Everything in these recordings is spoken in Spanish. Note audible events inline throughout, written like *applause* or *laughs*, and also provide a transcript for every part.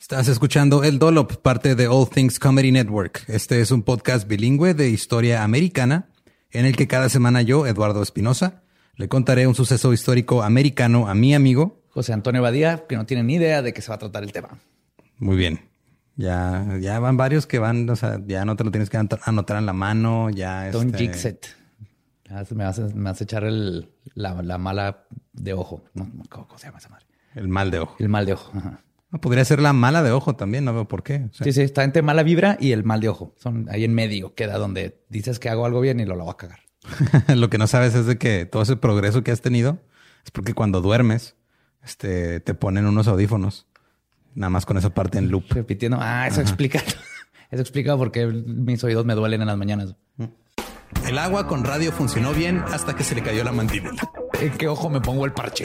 Estás escuchando El Dolop, parte de All Things Comedy Network. Este es un podcast bilingüe de historia americana en el que cada semana yo, Eduardo Espinosa, le contaré un suceso histórico americano a mi amigo José Antonio Badía, que no tiene ni idea de qué se va a tratar el tema. Muy bien. Ya, ya van varios que van, o sea, ya no te lo tienes que anotar en la mano, ya Don este... Jixet. Me vas, a, me vas a echar el, la, la, mala de ojo. ¿Cómo, se llama esa madre? El mal de ojo. El mal de ojo. Ajá. Podría ser la mala de ojo también, no veo por qué. O sea, sí, sí, está entre mala vibra y el mal de ojo. Son ahí en medio, queda donde dices que hago algo bien y lo, lo voy a cagar. *laughs* lo que no sabes es de que todo ese progreso que has tenido es porque cuando duermes, este, te ponen unos audífonos. Nada más con esa parte en loop. Repitiendo. Ah, eso Ajá. explica. *laughs* Eso explica por qué mis oídos me duelen en las mañanas. El agua con radio funcionó bien hasta que se le cayó la mandíbula. ¿En qué ojo me pongo el parche?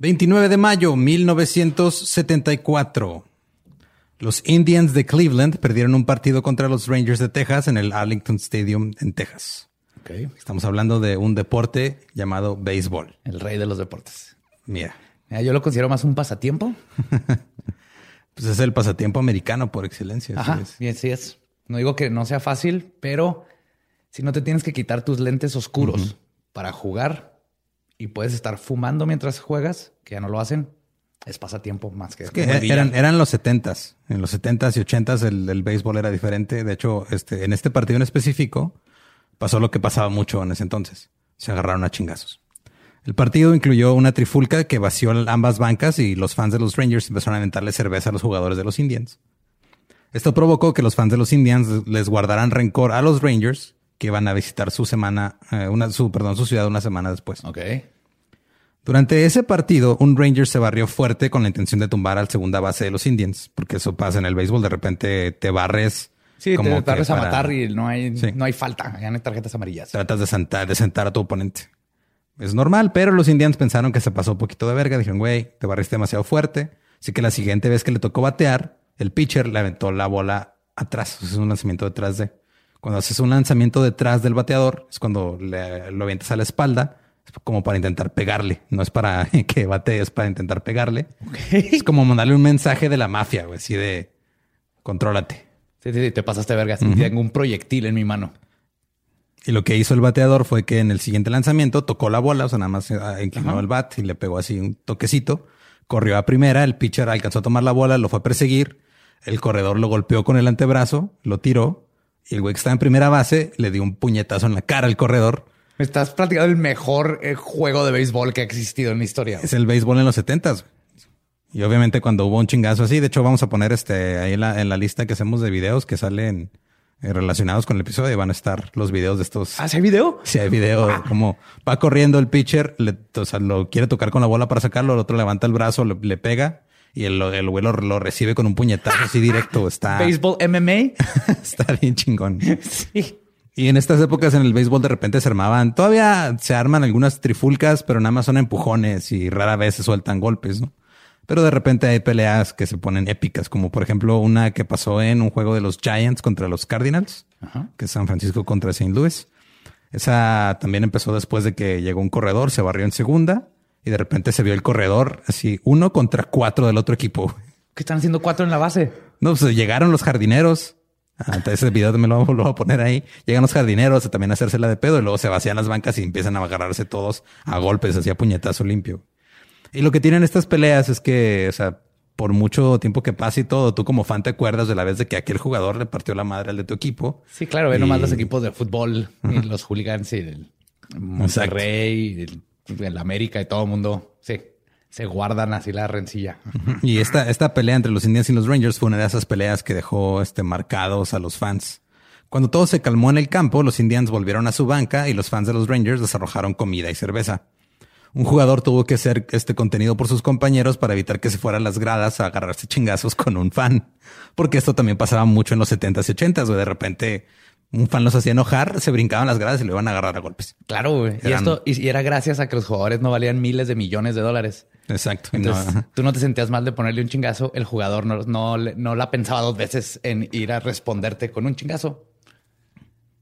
...29 de mayo 1974... Los Indians de Cleveland perdieron un partido contra los Rangers de Texas en el Arlington Stadium en Texas. Okay. Estamos hablando de un deporte llamado béisbol. El rey de los deportes. Mira. Mira yo lo considero más un pasatiempo. *laughs* pues es el pasatiempo americano por excelencia. Ajá, sí es. sí es. No digo que no sea fácil, pero si no te tienes que quitar tus lentes oscuros uh -huh. para jugar y puedes estar fumando mientras juegas, que ya no lo hacen, es pasatiempo más que... Es que eran, eran los setentas. En los setentas y ochentas el, el béisbol era diferente. De hecho, este, en este partido en específico pasó lo que pasaba mucho en ese entonces. Se agarraron a chingazos. El partido incluyó una trifulca que vació ambas bancas y los fans de los Rangers empezaron a aventarle cerveza a los jugadores de los Indians. Esto provocó que los fans de los Indians les guardaran rencor a los Rangers que iban a visitar su semana, eh, una, su, perdón, su ciudad una semana después. Ok. Durante ese partido, un Ranger se barrió fuerte con la intención de tumbar al segunda base de los Indians, porque eso pasa en el béisbol. De repente te barres. Sí, como te barres a matar y no hay, sí. no hay falta. Ya no hay tarjetas amarillas. Tratas de sentar, de sentar a tu oponente. es normal, pero los Indians pensaron que se pasó un poquito de verga. Dijeron, güey, te barriste demasiado fuerte. Así que la siguiente vez que le tocó batear, el pitcher le aventó la bola atrás. Es un lanzamiento detrás de. Cuando haces un lanzamiento detrás del bateador, es cuando le, lo avientas a la espalda, es como para intentar pegarle. No es para *laughs* que bate, es para intentar pegarle. Es como mandarle un mensaje de la mafia, güey, así de contrólate. Sí, sí, sí, te pasaste verga. Tengo un proyectil en mi mano. Y lo que hizo el bateador fue que en el siguiente lanzamiento tocó la bola, o sea, nada más ah, inclinó el bat y le pegó así un toquecito. Corrió a primera, el pitcher alcanzó a tomar la bola, lo fue a perseguir. El corredor lo golpeó con el antebrazo, lo tiró. Y el güey que estaba en primera base le dio un puñetazo en la cara al corredor. Estás practicando el mejor eh, juego de béisbol que ha existido en la historia. Es el béisbol en los setentas. Y obviamente cuando hubo un chingazo así, de hecho vamos a poner este ahí en la, en la lista que hacemos de videos que salen eh, relacionados con el episodio van a estar los videos de estos. ¿Ah, hay video? Sí, hay video. Como va corriendo el pitcher, le, o sea, lo quiere tocar con la bola para sacarlo, el otro levanta el brazo, le, pega y el, el güey lo, recibe con un puñetazo así directo. Está. *laughs* Béisbol MMA. *laughs* está bien chingón. sí. Y en estas épocas en el béisbol de repente se armaban, todavía se arman algunas trifulcas, pero nada más son empujones y rara vez se sueltan golpes, ¿no? Pero de repente hay peleas que se ponen épicas, como por ejemplo una que pasó en un juego de los Giants contra los Cardinals, que es San Francisco contra St. Louis. Esa también empezó después de que llegó un corredor, se barrió en segunda y de repente se vio el corredor así uno contra cuatro del otro equipo. ¿Qué están haciendo cuatro en la base? No, pues llegaron los jardineros. Entonces ese video me lo, lo, voy a poner ahí. Llegan los jardineros a también hacerse la de pedo y luego se vacían las bancas y empiezan a agarrarse todos a golpes, así a puñetazo limpio. Y lo que tienen estas peleas es que, o sea, por mucho tiempo que pase y todo, tú como fan te acuerdas de la vez de que aquel jugador le partió la madre al de tu equipo. Sí, claro, ve nomás los equipos de fútbol y los hooligans y el Monterrey, el, el, América y todo el mundo. Sí, se guardan así la rencilla. Y esta, esta pelea entre los Indians y los Rangers fue una de esas peleas que dejó este, marcados a los fans. Cuando todo se calmó en el campo, los Indians volvieron a su banca y los fans de los Rangers desarrojaron comida y cerveza un jugador tuvo que hacer este contenido por sus compañeros para evitar que se fueran las gradas a agarrarse chingazos con un fan. Porque esto también pasaba mucho en los 70s y 80s, De repente un fan los hacía enojar, se brincaban las gradas y lo iban a agarrar a golpes. Claro, güey. Y esto y era gracias a que los jugadores no valían miles de millones de dólares. Exacto. Entonces, tú no te sentías mal de ponerle un chingazo. El jugador no, no, no la pensaba dos veces en ir a responderte con un chingazo.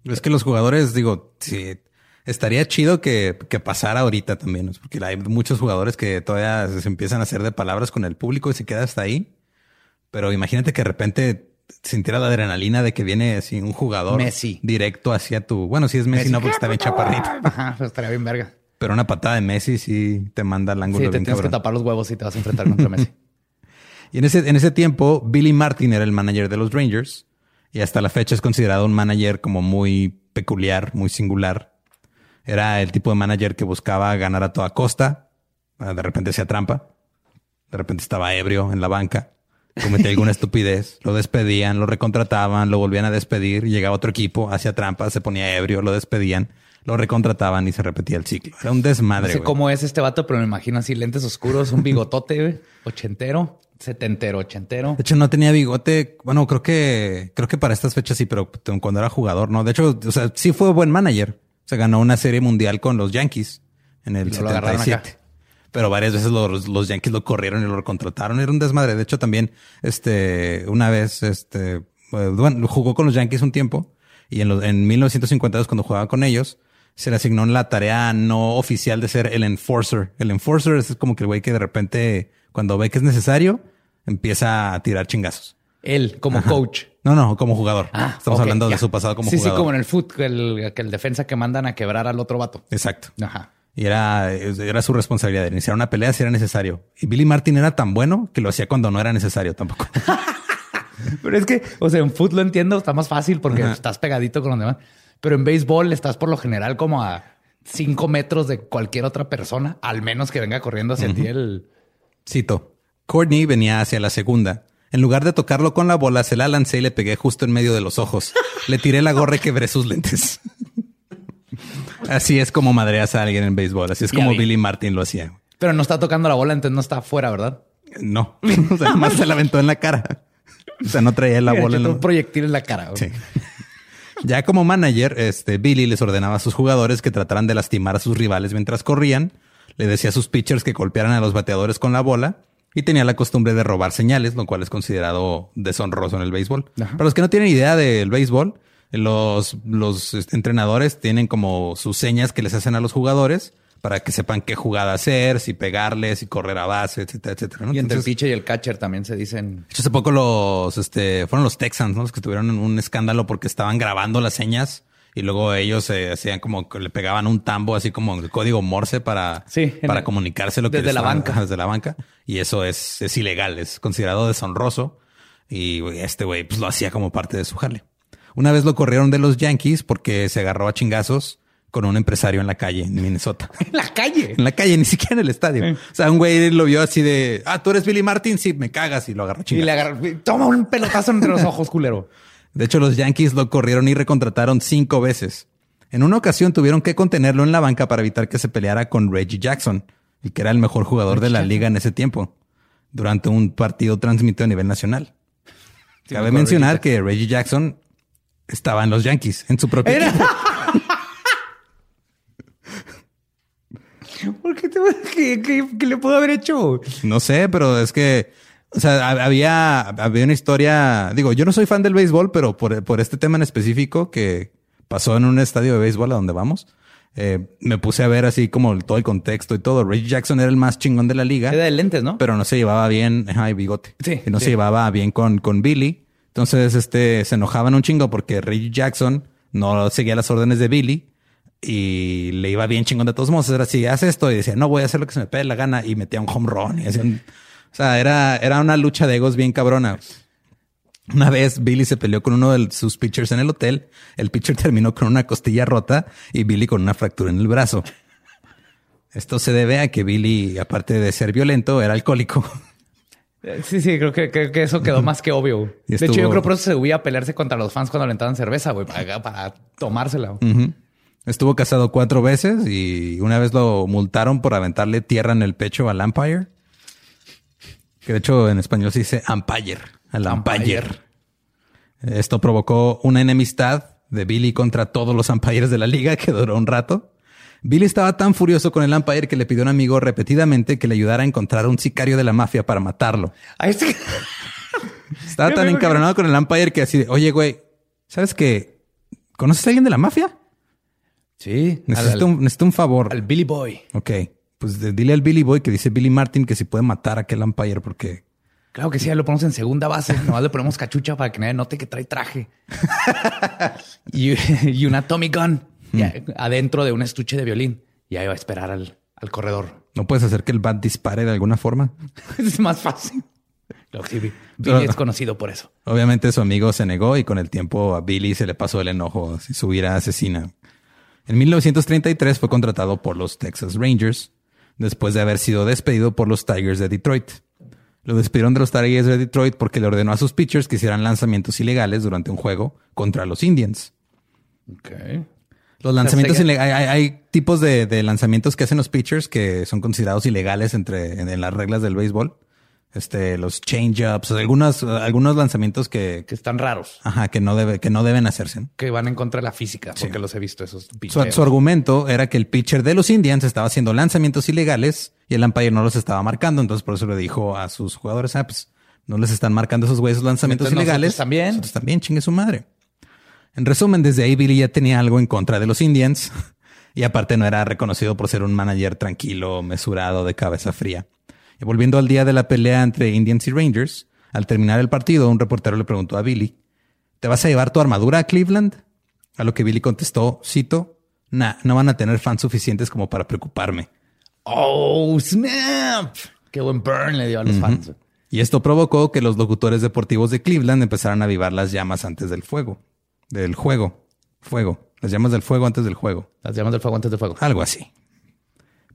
Es que los jugadores, digo, si estaría chido que, que pasara ahorita también, porque hay muchos jugadores que todavía se empiezan a hacer de palabras con el público y se queda hasta ahí. Pero imagínate que de repente sintiera la adrenalina de que viene así un jugador Messi directo hacia tu. Bueno, si es Messi, no, porque está bien chaparrito. Ajá, pues estaría bien verga. Pero una patada de Messi sí te manda al ángulo. Sí, te tienes que tapar los huevos y te vas a enfrentar contra Messi. *laughs* y en ese, en ese tiempo, Billy Martin era el manager de los Rangers y hasta la fecha es considerado un manager como muy peculiar, muy singular. Era el tipo de manager que buscaba ganar a toda costa. Ah, de repente hacía trampa. De repente estaba ebrio en la banca. Cometía alguna estupidez. Lo despedían, lo recontrataban, lo volvían a despedir. Llegaba otro equipo, hacía trampa, se ponía ebrio, lo despedían, lo recontrataban y se repetía el ciclo. Era un desmadre. No sé cómo es este vato, pero me imagino así lentes oscuros, un bigotote, ochentero. Setentero, ochentero. De hecho, no tenía bigote. Bueno, creo que, creo que para estas fechas sí, pero cuando era jugador, no. De hecho, o sea, sí fue buen manager. Se ganó una serie mundial con los Yankees en el 77. Pero varias veces los, Yankees lo corrieron y lo contrataron. Era un desmadre. De hecho, también, este, una vez, este, bueno, jugó con los Yankees un tiempo y en, los, en 1952, cuando jugaba con ellos, se le asignó la tarea no oficial de ser el enforcer. El enforcer es como que el güey que de repente, cuando ve que es necesario, empieza a tirar chingazos. Él, como coach. No, no, como jugador. Ah, Estamos hablando de su pasado como jugador. Sí, sí, como en el fútbol, el, el, defensa que mandan a quebrar al otro vato. Exacto. Ajá. Y era, era su responsabilidad de iniciar una pelea si era necesario. Y Billy Martin era tan bueno que lo hacía cuando no era necesario tampoco. *laughs* Pero es que, o sea, en fútbol lo entiendo, está más fácil porque estás pegadito con los demás. Pero en béisbol estás por lo general como a cinco metros de cualquier otra persona, al menos que venga corriendo hacia ti el... Cito. Courtney venía hacia la segunda en lugar de tocarlo con la bola, se la lancé y le pegué justo en medio de los ojos. Le tiré la gorra y quebré sus lentes. Así es como madreas a alguien en béisbol. Así es como Billy Martin lo hacía. Pero no está tocando la bola, entonces no está afuera, ¿verdad? No. *laughs* O sea, más se la aventó en la cara. O sea, no traía la bola. en la... un proyectil en la cara. Sí. Ya como manager, este Billy les ordenaba a sus jugadores que trataran de lastimar a sus rivales mientras corrían. Le decía a sus pitchers que golpearan a los bateadores con la bola y tenía la costumbre de robar señales, lo cual es considerado deshonroso en el béisbol. Para los que no tienen idea del béisbol, los, los este, entrenadores tienen como sus señas que les hacen a los jugadores para que sepan qué jugada hacer, si pegarles, si correr a base, etcétera, etcétera. Y entre el pitcher y el catcher también se dicen. Hace poco los, este, fueron los Texans, ¿no? Los que tuvieron un escándalo porque estaban grabando las señas y luego ellos se hacían como que le pegaban un tambo así como el código Morse para, para comunicarse lo que desde la banca. *laughs* Desde la banca. Y eso es, es ilegal, es considerado deshonroso. Y este güey pues lo hacía como parte de su jale. Una vez lo corrieron de los Yankees porque se agarró a chingazos con un empresario en la calle en Minnesota. *laughs* ¿En la calle? En la calle, ni siquiera en el estadio. O sea, un güey lo vio así de, ah, tú eres Billy Martin, sí, me cagas y lo agarró Y le agarró, toma un pelotazo entre los ojos, culero. De hecho, los Yankees lo corrieron y recontrataron cinco veces. En una ocasión tuvieron que contenerlo en la banca para evitar que se peleara con Reggie Jackson, el que era el mejor jugador de la liga en ese tiempo, durante un partido transmitido a nivel nacional. Cabe mencionar que Reggie Jackson estaba en los Yankees, en su propio equipo. *laughs* ¿Por qué, te, qué, le pudo haber hecho? No sé, pero es que, o sea, había, había una historia, digo, yo no soy fan del béisbol, pero por, por este tema en específico que pasó en un estadio de béisbol a donde vamos, eh, me puse a ver así como todo el contexto y todo. Reggie Jackson era el más chingón de la liga. Era de lentes, ¿no? Pero no se llevaba bien, ay, bigote. Sí. Y no se llevaba bien con, con Billy. Entonces, este, se enojaban un chingo porque Reggie Jackson no seguía las órdenes de Billy y le iba bien chingón de todos modos. Era así, haz esto y decía, no voy a hacer lo que se me pegue la gana y metía un home run y hacían, o sea, era, era una lucha de egos bien cabrona. Una vez Billy se peleó con uno de sus pitchers en el hotel. El pitcher terminó con una costilla rota y Billy con una fractura en el brazo. Esto se debe a que Billy, aparte de ser violento, era alcohólico. *laughs* Sí, sí, creo que, eso quedó más que obvio. *laughs* De hecho, yo creo que por eso se subía a pelearse contra los fans cuando le cerveza, güey, para, tomársela. Estuvo casado cuatro veces y una vez lo multaron por aventarle tierra en el pecho al Empire. Que de hecho en español se dice Empire, al Empire. Esto provocó una enemistad de Billy contra todos los Empires de la liga *laughs* que duró un rato. Billy estaba tan furioso con el Empire que le pidió a un amigo repetidamente que le ayudara a encontrar un sicario de la mafia para matarlo. Estaba *laughs* tan encabronado con el Empire que así de, oye, güey, ¿sabes qué? ¿Conoces a alguien de la mafia? Sí. Necesito, un, favor. Al Billy Boy. Ok. Pues dile al Billy Boy que dice Billy Martin que si puede matar a aquel Empire porque... Claro que sí, lo ponemos en segunda base. *laughs* Nomás le ponemos cachucha para que nadie note que trae traje. *laughs* y, una Tommy Gun hmm. adentro de un estuche de violín. Y ahí va a esperar al, corredor. ¿No puedes hacer que el bat dispare de alguna forma? *laughs* es más fácil. Billy es conocido por eso. Obviamente su amigo se negó y con el tiempo a Billy se le pasó el enojo. Si su ira asesina. En 1933 fue contratado por los Texas Rangers, después de haber sido despedido por los Tigers de Detroit. Lo despidieron de los Tigers de Detroit porque le ordenó a sus pitchers que hicieran lanzamientos ilegales durante un juego contra los Indians. Los lanzamientos ilegales, hay, tipos de, lanzamientos que hacen los pitchers que son considerados ilegales entre en las reglas del béisbol este, los change-ups, algunos, algunos lanzamientos que, que están raros. Ajá, que no debe, que no deben hacerse. Que van en contra de la física, porque los he visto esos su, su, argumento era que el pitcher de los Indians estaba haciendo lanzamientos ilegales y el umpire no los estaba marcando. Entonces por eso le dijo a sus jugadores, ah, pues no les están marcando esos güeyes lanzamientos ilegales. también. También, chingue su madre. En resumen, desde ahí Billy ya tenía algo en contra de los Indians y aparte no era reconocido por ser un manager tranquilo, mesurado, de cabeza fría. Y volviendo al día de la pelea entre Indians y Rangers, al terminar el partido, un reportero le preguntó a Billy, ¿te vas a llevar tu armadura a Cleveland? A lo que Billy contestó, cito, nah, no van a tener fans suficientes como para preocuparme. Oh, snap. Qué buen burn le dio a los fans. Y esto provocó que los locutores deportivos de Cleveland empezaran a avivar las llamas antes del fuego. Del juego. Fuego. Las llamas del fuego antes del juego. Las llamas del fuego antes del fuego. Algo así.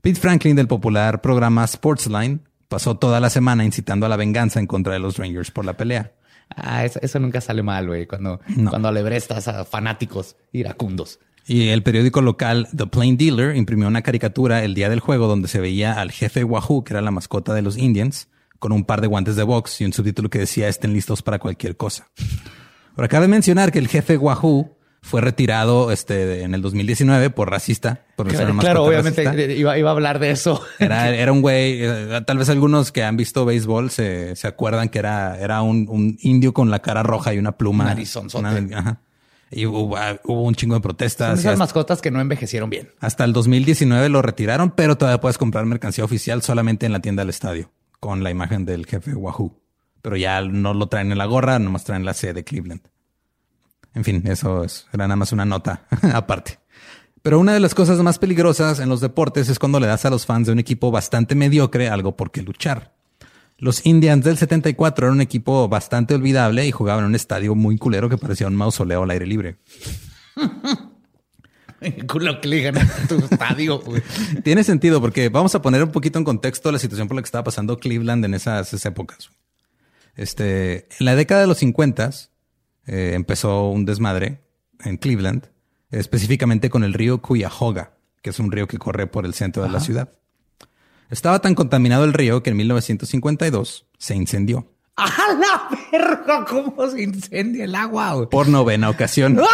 Pete Franklin del popular programa Sportsline pasó toda la semana incitando a la venganza en contra de los Rangers por la pelea. Ah, eso, nunca sale mal, güey, cuando, cuando alebrestas a fanáticos iracundos. Y el periódico local The Plain Dealer imprimió una caricatura el día del juego donde se veía al jefe Wahoo, que era la mascota de los Indians, con un par de guantes de box y un subtítulo que decía estén listos para cualquier cosa. Ahora cabe mencionar que el jefe Wahoo fue retirado este, en el 2019 por racista. Por Claro, claro, obviamente racista. iba, iba a hablar de eso. Era, *laughs* era un güey, eh, tal vez algunos que han visto béisbol se, se acuerdan que era, era un, un indio con la cara roja y una pluma. Una- ajá. Y hubo, ah, hubo un chingo de protestas. esas mascotas que no envejecieron bien. hasta el 2019 lo retiraron, pero todavía puedes comprar mercancía oficial solamente en la tienda del estadio con la imagen del jefe Wahoo. Pero ya no lo traen en la gorra, nomás traen la C de Cleveland. En fin, eso es, era nada más una nota *laughs* aparte. Pero una de las cosas más peligrosas en los deportes es cuando le das a los fans de un equipo bastante mediocre algo por qué luchar. Los Indians del 74 eran un equipo bastante olvidable y jugaban en un estadio muy culero que parecía un mausoleo al aire libre. *laughs* Culo que le a tu estadio, güey. Tiene sentido porque vamos a poner un poquito en contexto la situación por la que estaba pasando Cleveland en esas épocas. Este, en la década de los 50 eh, empezó un desmadre en Cleveland, específicamente con el río Cuyahoga, que es un río que corre por el centro de la ciudad. Estaba tan contaminado el río que en 1952 se incendió. ¡A la verga! ¿Cómo se incendia el agua? güey? Por novena ocasión. *laughs*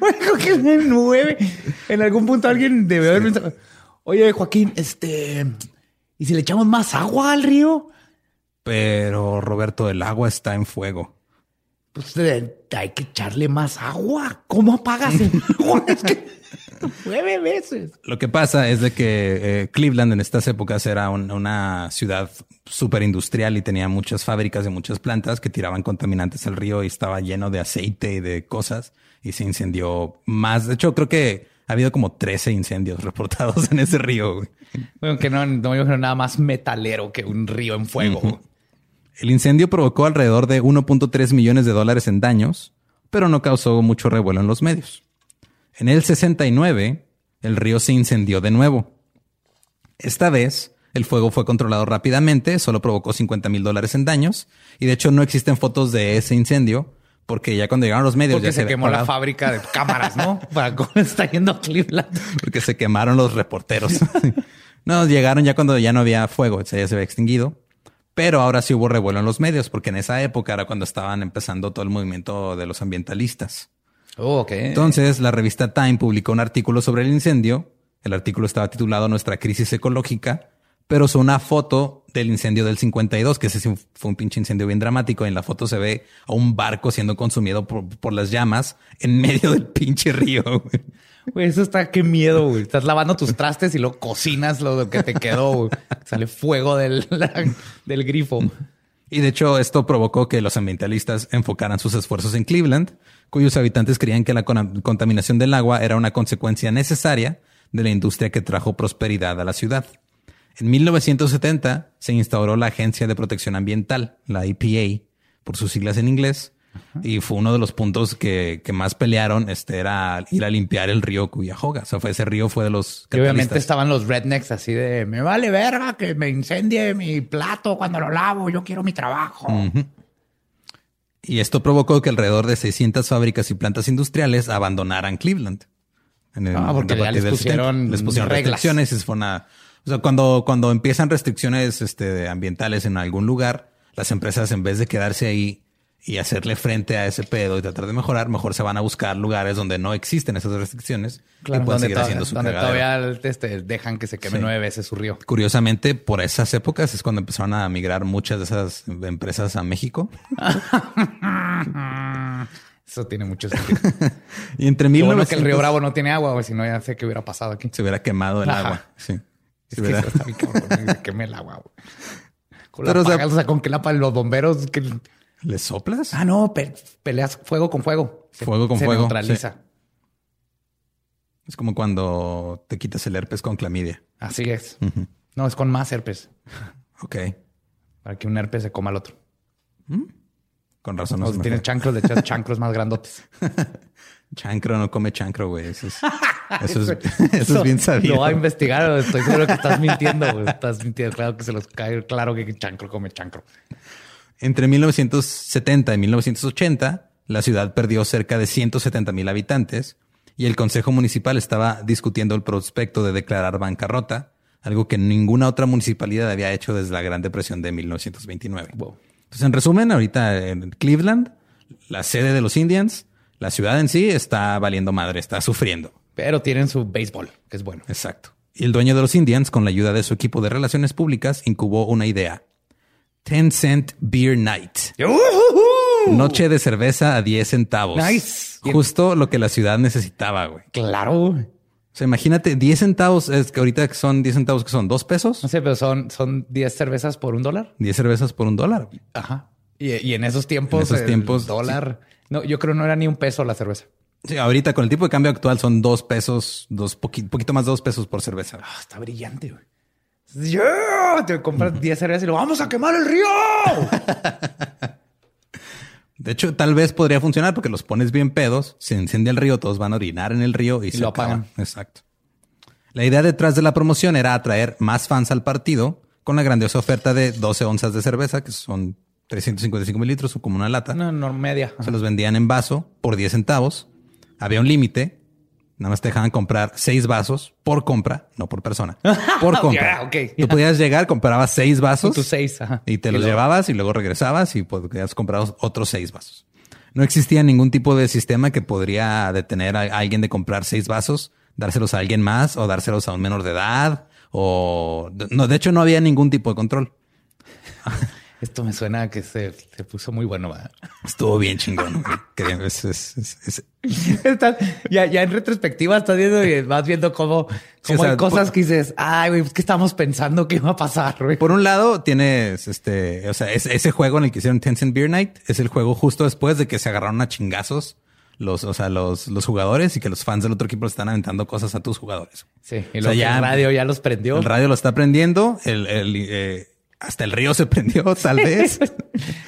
Bueno, que me mueve. En algún punto alguien debe haber pensado, oye, Joaquín, este, ¿y si le echamos más agua al río? Pero Roberto, el agua está en fuego. Pues hay que echarle más agua. ¿Cómo apagas el *laughs* agua? Es que nueve veces. Lo que pasa es de que eh, Cleveland en estas épocas era un- una ciudad súper industrial y tenía muchas fábricas y muchas plantas que tiraban contaminantes al río y estaba lleno de aceite y de cosas y se incendió más. De hecho, creo que ha habido como 13 incendios reportados en ese río. güey. Bueno, que no, no me imagino nada más metalero que un río en fuego. El incendio provocó alrededor de 1.3 millones de dólares en daños, pero no causó mucho revuelo en los medios. En el 69, el río se incendió de nuevo. Esta vez, el fuego fue controlado rápidamente, solo provocó 50 mil dólares en daños, y de hecho no existen fotos de ese incendio, porque ya cuando llegaron los medios Porque ya se quemó la fábrica de *laughs* cámaras, ¿no? Para cómo está yendo a Cleveland. Porque se quemaron los reporteros. *laughs* no, llegaron ya cuando ya no había fuego, o sea, ya se había extinguido. Pero ahora sí hubo revuelo en los medios, porque en esa época era cuando estaban empezando todo el movimiento de los ambientalistas. Oh, ok. Entonces, la revista Time publicó un artículo sobre el incendio. El artículo estaba titulado Nuestra crisis ecológica, pero usó una foto del incendio del 52, que ese sí fue un pinche incendio bien dramático. En la foto se ve a un barco siendo consumido por, por las llamas en medio del pinche río. güey. Güey, eso está qué miedo, güey. Estás lavando tus trastes y luego cocinas lo que te quedó, güey. Sale fuego del, *laughs* del grifo. Y de hecho, esto provocó que los ambientalistas enfocaran sus esfuerzos en Cleveland, cuyos habitantes creían que la con- contaminación del agua era una consecuencia necesaria de la industria que trajo prosperidad a la ciudad. En 1970 se instauró la Agencia de Protección Ambiental, la EPA, por sus siglas en inglés, y fue uno de los puntos que, que más pelearon, este era ir a limpiar el río Cuyahoga. O sea, fue ese río fue de los Y obviamente estaban los rednecks así de me vale verga que me incendie mi plato cuando lo lavo. Yo quiero mi trabajo. Y esto provocó que alrededor de 600 fábricas y plantas industriales abandonaran Cleveland. En el- Ah, porque ya les pusieron 70. les pusieron reglas. restricciones y se fueron a- o sea, cuando, cuando empiezan restricciones este, ambientales en algún lugar, las empresas en vez de quedarse ahí y hacerle frente a ese pedo y tratar de mejorar, mejor se van a buscar lugares donde no existen esas restricciones y pueden seguir haciendo su donde cagadero. todavía este, dejan que se queme Sí. nueve veces su río. Curiosamente, por esas épocas es cuando empezaron a migrar muchas de esas empresas a México. *laughs* Eso tiene mucho sentido. *laughs* Y entre 1900 bueno que el río Bravo no tiene agua. Si no, ya sé qué hubiera pasado aquí. se hubiera quemado el Ajá. agua. Sí. Es Se que está bien cabrón, se el agua, güey. Con Pero, la o sea- paga, o sea, con que la pa- los bomberos que ¿Le soplas? Ah, no, pe- peleas fuego con fuego. Se- Fuego con se fuego, neutraliza. Es como cuando te quitas el herpes con clamidia. Así es. No, es con más herpes. Ok. Para que un herpes se coma al otro. Con razón. No si se me tienes chancros, le echas chancros más grandotes. *laughs* Chancro no come chancro, güey. Eso es, *laughs* eso es, eso *laughs* es bien sabido. Lo va a investigar. Estoy seguro que estás mintiendo. güey. Estás mintiendo. Claro que se los cae. Claro que chancro come chancro. Entre 1970 y 1980, la ciudad perdió cerca de 170 mil habitantes y el Consejo Municipal estaba discutiendo el prospecto de declarar bancarrota, algo que ninguna otra municipalidad había hecho desde la Gran Depresión de 1929. Wow. Entonces, en resumen, ahorita en Cleveland la sede de los Indians, la ciudad en sí está valiendo madre, está sufriendo. Pero tienen su béisbol, que es bueno. Exacto. Y el dueño de los Indians, con la ayuda de su equipo de relaciones públicas, incubó una idea. 10 cent beer night. Noche de cerveza a 10 centavos. Nice. Justo lo que la ciudad necesitaba, güey. Claro. O sea, imagínate 10 centavos, es que ahorita son 10 centavos que son dos pesos, No sé, pero son, son 10 cervezas por un dólar. 10 cervezas por un dólar. Ajá. Y, y en esos tiempos, En esos el tiempos, dólar. No, yo creo no era ni un peso la cerveza. Sí, ahorita con el tipo de cambio actual son dos pesos, dos poqui- poquito más de dos pesos por cerveza. Ah, está brillante, güey. Yeah, te compras 10 cervezas y lo vamos a quemar el río. *laughs* De hecho, tal vez podría funcionar porque los pones bien pedos, se incendia el río, todos van a orinar en el río y, se lo apagan. Exacto. La idea detrás de la promoción era atraer más fans al partido con la grandiosa oferta de 12 onzas de cerveza, que son 355 mililitros o como una lata. no, no, media. Se los vendían en vaso por 10 centavos. Había un límite. Nada más te dejaban comprar seis vasos por compra, no por persona. *laughs* Por compra. Ya, ok, Tú podías llegar, comprabas seis vasos Tus seis. Ajá. y te los luego- llevabas y luego regresabas y podías comprar otros seis vasos. No existía ningún tipo de sistema que podría detener a alguien de comprar seis vasos, dárselos a alguien más o dárselos a un menor de edad o no, de hecho no había ningún tipo de control. Esto me suena a que se, se puso muy bueno. ¿verdad? Estuvo bien chingón. es- es- es- es- *laughs* Estás- ya, ya en retrospectiva estás viendo y vas viendo cómo, Sí, cómo o sea, hay cosas por- que dices, ay, güey, pues, ¿qué estamos pensando que iba a pasar, güey? Por un lado, tienes este, o sea, es- ese juego en el que hicieron Tencent Beer Night es el juego justo después de que se agarraron a chingazos los, o sea, los, los jugadores y que los fans del otro equipo le están aventando cosas a tus jugadores. Sí, y O sea, ya- el radio ya los prendió. El radio lo está prendiendo, el, el, eh, hasta el río se *laughs* prendió, tal vez.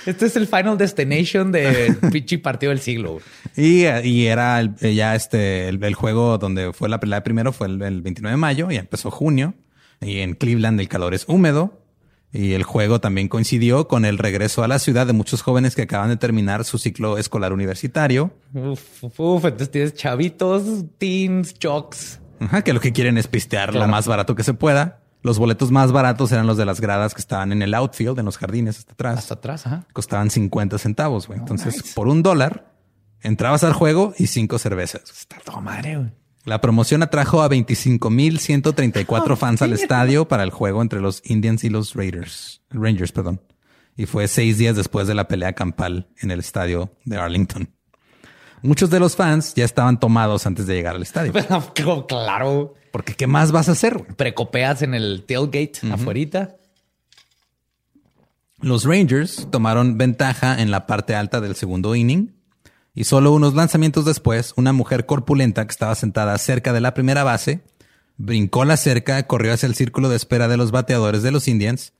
Este es el Final Destination del *laughs* pinche partido del siglo. y, y era el- eh, ya este, el, el juego donde fue la pelea primero fue el, el 29 de mayo y empezó junio. Y en Cleveland el calor es húmedo. Y el juego también coincidió con el regreso a la ciudad de muchos jóvenes que acaban de terminar su ciclo escolar universitario. Uf, uf, uf, entonces tienes chavitos, teens, jocks. Ajá, que lo que quieren es pistear Claro. lo más barato que se pueda. Los boletos más baratos eran los de las gradas que estaban en el outfield, en los jardines hasta atrás. Hasta atrás, ajá. Costaban 50 centavos, güey. Entonces, nice. por un dólar, entrabas al juego y cinco cervezas. Está todo madre, güey. La promoción atrajo a 25.134 fans al estadio para el juego entre los Indians y los Raiders. Rangers, perdón. Y fue seis días después de la pelea campal en el estadio de Arlington. Muchos de los fans ya estaban tomados antes de llegar al estadio. *laughs* Pero, claro. Porque ¿qué más vas a hacer? güey? Precopeas en el tailgate afuerita. Los Rangers tomaron ventaja en la parte alta del segundo inning y solo unos lanzamientos después, una mujer corpulenta que estaba sentada cerca de la primera base brincó la cerca, corrió hacia el círculo de espera de los bateadores de los Indians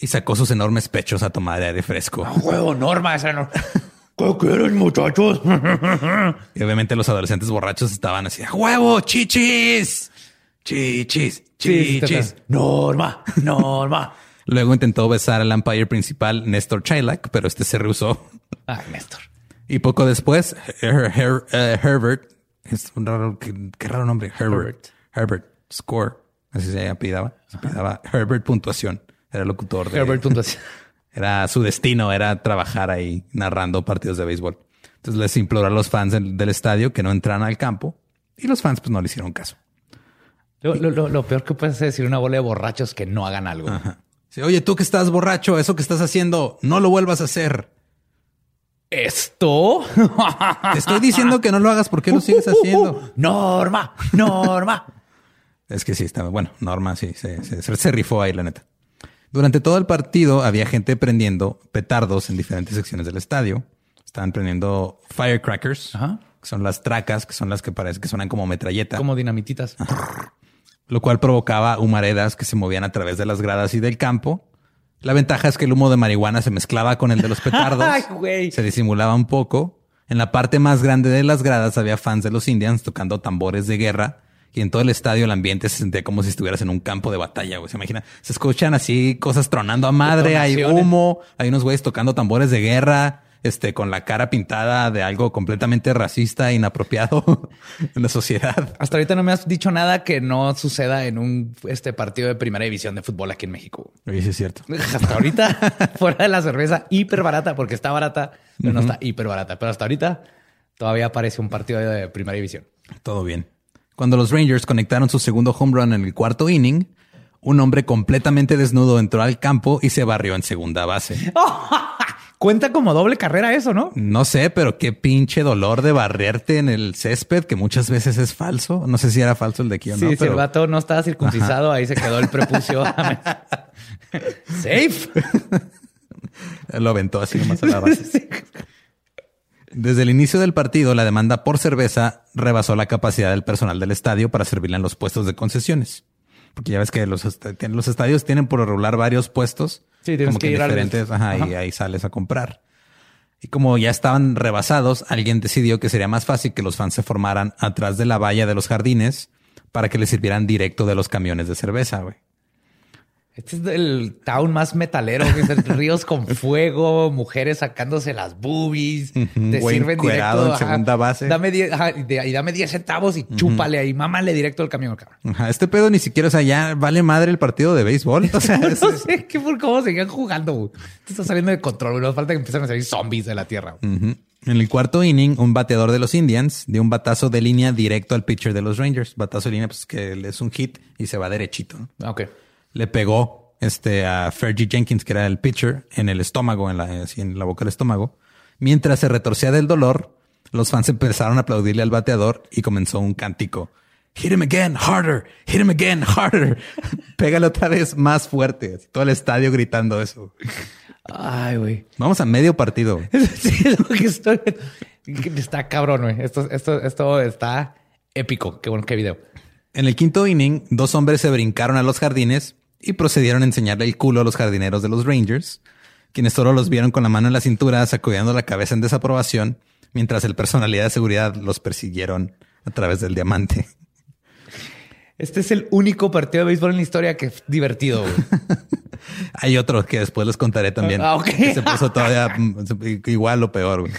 y sacó sus enormes pechos a tomar aire fresco. Huevo, Norma, esa no. *laughs* ¿Qué quieren, muchachos? *laughs* Y obviamente los adolescentes borrachos estaban así, ¡A huevo, chichis, chichis, chichis. Norma, Norma. *laughs* Luego intentó besar al umpire principal Néstor Chilak, pero este se rehusó. Ay, Néstor. Y poco después, Her- Her- eh, Herbert, es un raro, qué, qué raro nombre, Herbert. Herbert. Score, así se apellidaba. Se apellidaba Herbert Puntuación. Era locutor de... Herbert puntuación. *laughs* Era su destino, era trabajar ahí narrando partidos de béisbol. Entonces les imploró a los fans del, del estadio que no entraran al campo y los fans pues no le hicieron caso. Lo, lo- lo- lo peor que puedes decir una bola de borrachos que no hagan algo. Sí, Oye, tú que estás borracho, eso que estás haciendo, no lo vuelvas a hacer. ¿Esto? Te estoy diciendo que no lo hagas, ¿por qué lo sigues haciendo? *laughs* Norma, Norma. Es que sí, estaba bueno. Norma sí, se, se- se rifó ahí, la neta. Durante todo el partido había gente prendiendo petardos en diferentes secciones del estadio. Estaban prendiendo firecrackers, Ajá. que son las tracas, que son las que parece que suenan como metralleta, Como dinamititas. Lo cual provocaba humaredas que se movían a través de las gradas y del campo. La ventaja es que el humo de marihuana se mezclaba con el de los *laughs* petardos. Ay, güey. Se disimulaba un poco. En la parte más grande de las gradas había fans de los Indians tocando tambores de guerra y en todo el estadio el ambiente se sentía como si estuvieras en un campo de batalla. güey. Se imagina, se escuchan así cosas tronando a madre, hay humo, hay unos güeyes tocando tambores de guerra, este, con la cara pintada de algo completamente racista e inapropiado *laughs* en la sociedad. Hasta ahorita no me has dicho nada que no suceda en un este partido de primera división de fútbol aquí en México. Sí, es cierto. *laughs* Hasta ahorita, *laughs* fuera de la cerveza hiper barata, porque está barata, pero no está hiper barata. Pero hasta ahorita todavía parece un partido de primera división. Todo bien. Cuando los Rangers conectaron su segundo home run en el cuarto inning, un hombre completamente desnudo entró al campo y se barrió en segunda base. Cuenta como doble carrera eso, ¿no? No sé, pero qué pinche dolor de barrerte en el césped, que muchas veces es falso. No sé si era falso el de aquí o sí, no. Si el vato no estaba circuncisado, ahí se quedó el prepucio. *laughs* Safe. Lo aventó así nomás a la base. Desde el inicio del partido, la demanda por cerveza rebasó la capacidad del personal del estadio para servirle en los puestos de concesiones. Porque ya ves que los, los estadios tienen por regular varios puestos. Sí, tienes como que, ir diferentes, ajá, y ahí sales a comprar. Y como ya estaban rebasados, alguien decidió que sería más fácil que los fans se formaran atrás de la valla de los jardines para que les sirvieran directo de los camiones de cerveza, güey. Este es el town más metalero, que es *laughs* ríos con fuego, mujeres sacándose las boobies, te sirven directo. en segunda base. Dame diez, ajá, y, dame 10 centavos y chúpale ahí, mámale directo al camión, cabrón. Ajá, este pedo ni siquiera, o sea, ya vale madre el partido de béisbol. O sea, *laughs* no sé qué por cómo seguían jugando. Güey. Esto está saliendo de control. Nos falta que empiecen a salir zombies de la tierra. En el cuarto inning, un bateador de los Indians dio un batazo de línea directo al pitcher de los Rangers. Batazo de línea, pues que es un hit y se va derechito. ¿no? Ok le pegó este, a Fergie Jenkins, que era el pitcher, en el estómago, en la, en la boca del estómago. Mientras se retorcía del dolor, los fans empezaron a aplaudirle al bateador y comenzó un cántico. Hit him again, harder, hit him again, harder. *laughs* Pégale otra vez más fuerte. Así, todo el estadio gritando eso. Ay, güey. Vamos a medio partido. *laughs* sí, lo que estoy... Está cabrón, güey. Esto, esto, esto está épico. Qué bueno, qué video. En el quinto inning, dos hombres se brincaron a los jardines y procedieron a enseñarle el culo a los jardineros de los Rangers, quienes solo los vieron con la mano en la cintura, sacudiendo la cabeza en desaprobación, mientras el personalidad de seguridad los persiguieron a través del diamante. Este es el único partido de béisbol en la historia que es divertido. *laughs* Hay otro que después les contaré también. Ah. Que se puso todavía igual o peor. Güey.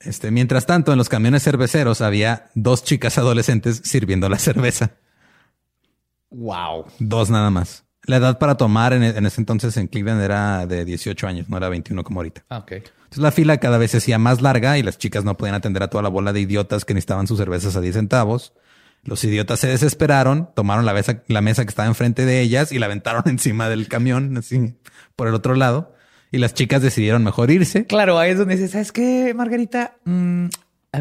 Este, mientras tanto, en los camiones cerveceros había dos chicas adolescentes sirviendo la cerveza. Wow. Dos nada más. La edad para tomar en, en, ese entonces en Cleveland era de 18 años, no era 21 como ahorita. Ah, ok. Entonces la fila cada vez se hacía más larga y las chicas no podían atender a toda la bola de idiotas que necesitaban sus cervezas a 10 centavos. Los idiotas se desesperaron, tomaron la mesa, la mesa que estaba enfrente de ellas y la aventaron *laughs* encima del camión, así por el otro lado. Y las chicas decidieron mejor irse. Claro, ahí es donde dices, ¿sabes qué, Margarita? Mm,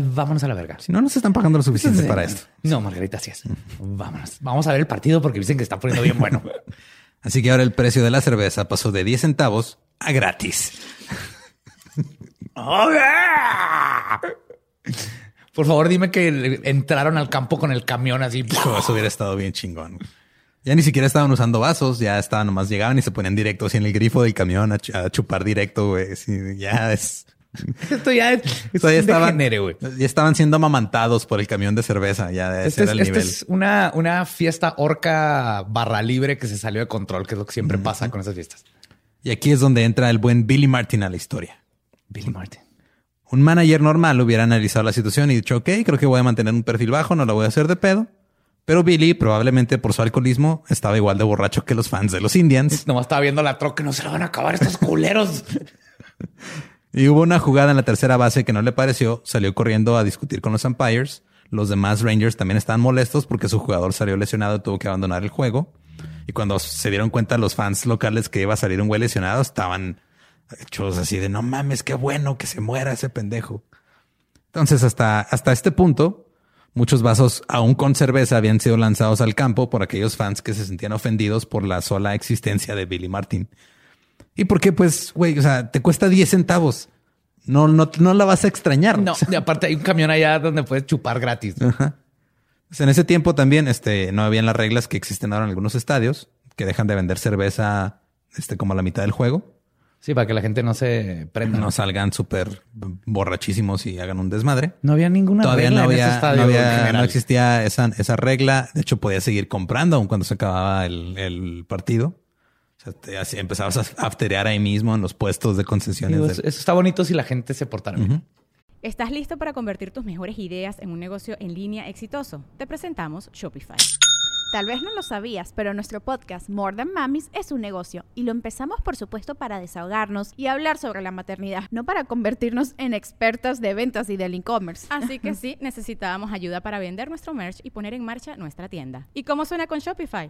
vámonos a la verga. Si no nos están pagando lo suficiente Sí. para esto. No, Margarita, sí es. Vámonos. Vamos a ver el partido porque dicen que está poniendo bien bueno. *laughs* Así que ahora el precio de la cerveza pasó de 10 centavos a gratis. ¡Oh! *laughs* Por favor, dime que entraron al campo con el camión así. *laughs* Eso hubiera estado bien chingón. Ya ni siquiera estaban usando vasos, ya estaban nomás llegaban y se ponían directo así en el grifo del camión a, ch a chupar directo, güey. Sí, ya es. *laughs* Esto ya es. *laughs* Esto ya estaban, güey. ya estaban siendo amamantados por el camión de cerveza. Ya Este es, el este nivel. es una, una fiesta orca barra libre que se salió de control, que es lo que siempre pasa con esas fiestas. Y aquí es donde entra el buen Billy Martin a la historia. Billy Martin. Un manager normal hubiera analizado la situación y dicho, ok, creo que voy a mantener un perfil bajo, no lo voy a hacer de pedo. Pero Billy, probablemente por su alcoholismo, estaba igual de borracho que los fans de los Indians. *laughs* Nomás estaba viendo la troca, no se la van a acabar estos culeros. Y hubo una jugada en la tercera base que no le pareció, salió corriendo a discutir con los umpires. Los demás Rangers también estaban molestos porque su jugador salió lesionado y tuvo que abandonar el juego. Y cuando se dieron cuenta los fans locales que iba a salir un güey lesionado, estaban hechos así de no mames, qué bueno que se muera ese pendejo. Entonces, hasta, hasta este punto, muchos vasos, aún con cerveza, habían sido lanzados al campo por aquellos fans que se sentían ofendidos por la sola existencia de Billy Martin. ¿Y por qué? Pues, güey, o sea, te cuesta 10 centavos. No, no, no la vas a extrañar. No, *laughs* O sea, y aparte hay un camión allá donde puedes chupar gratis. Ajá. Pues en ese tiempo también este, no habían las reglas que existen ahora en algunos estadios, que dejan de vender cerveza este, como a la mitad del juego. Sí, para que la gente no se prenda. No salgan súper borrachísimos y hagan un desmadre. No había ninguna Todavía regla no en ese había, estadio no, había- existía esa, esa regla. De hecho, podía seguir comprando aun cuando se acababa el, el partido. O O sea, te- así empezabas a afterear ahí mismo en los puestos de concesiones. Digo, eso está bonito si la gente se portara bien. ¿Estás listo para convertir tus mejores ideas en un negocio en línea exitoso? Te presentamos Shopify. Tal vez no lo sabías, pero nuestro podcast More Than Mamis es un negocio y lo empezamos por supuesto para desahogarnos y hablar sobre la maternidad, no para convertirnos en expertas de ventas y del e-commerce. Así que *laughs* sí, necesitábamos ayuda para vender nuestro merch y poner en marcha nuestra tienda. ¿Y cómo suena con Shopify?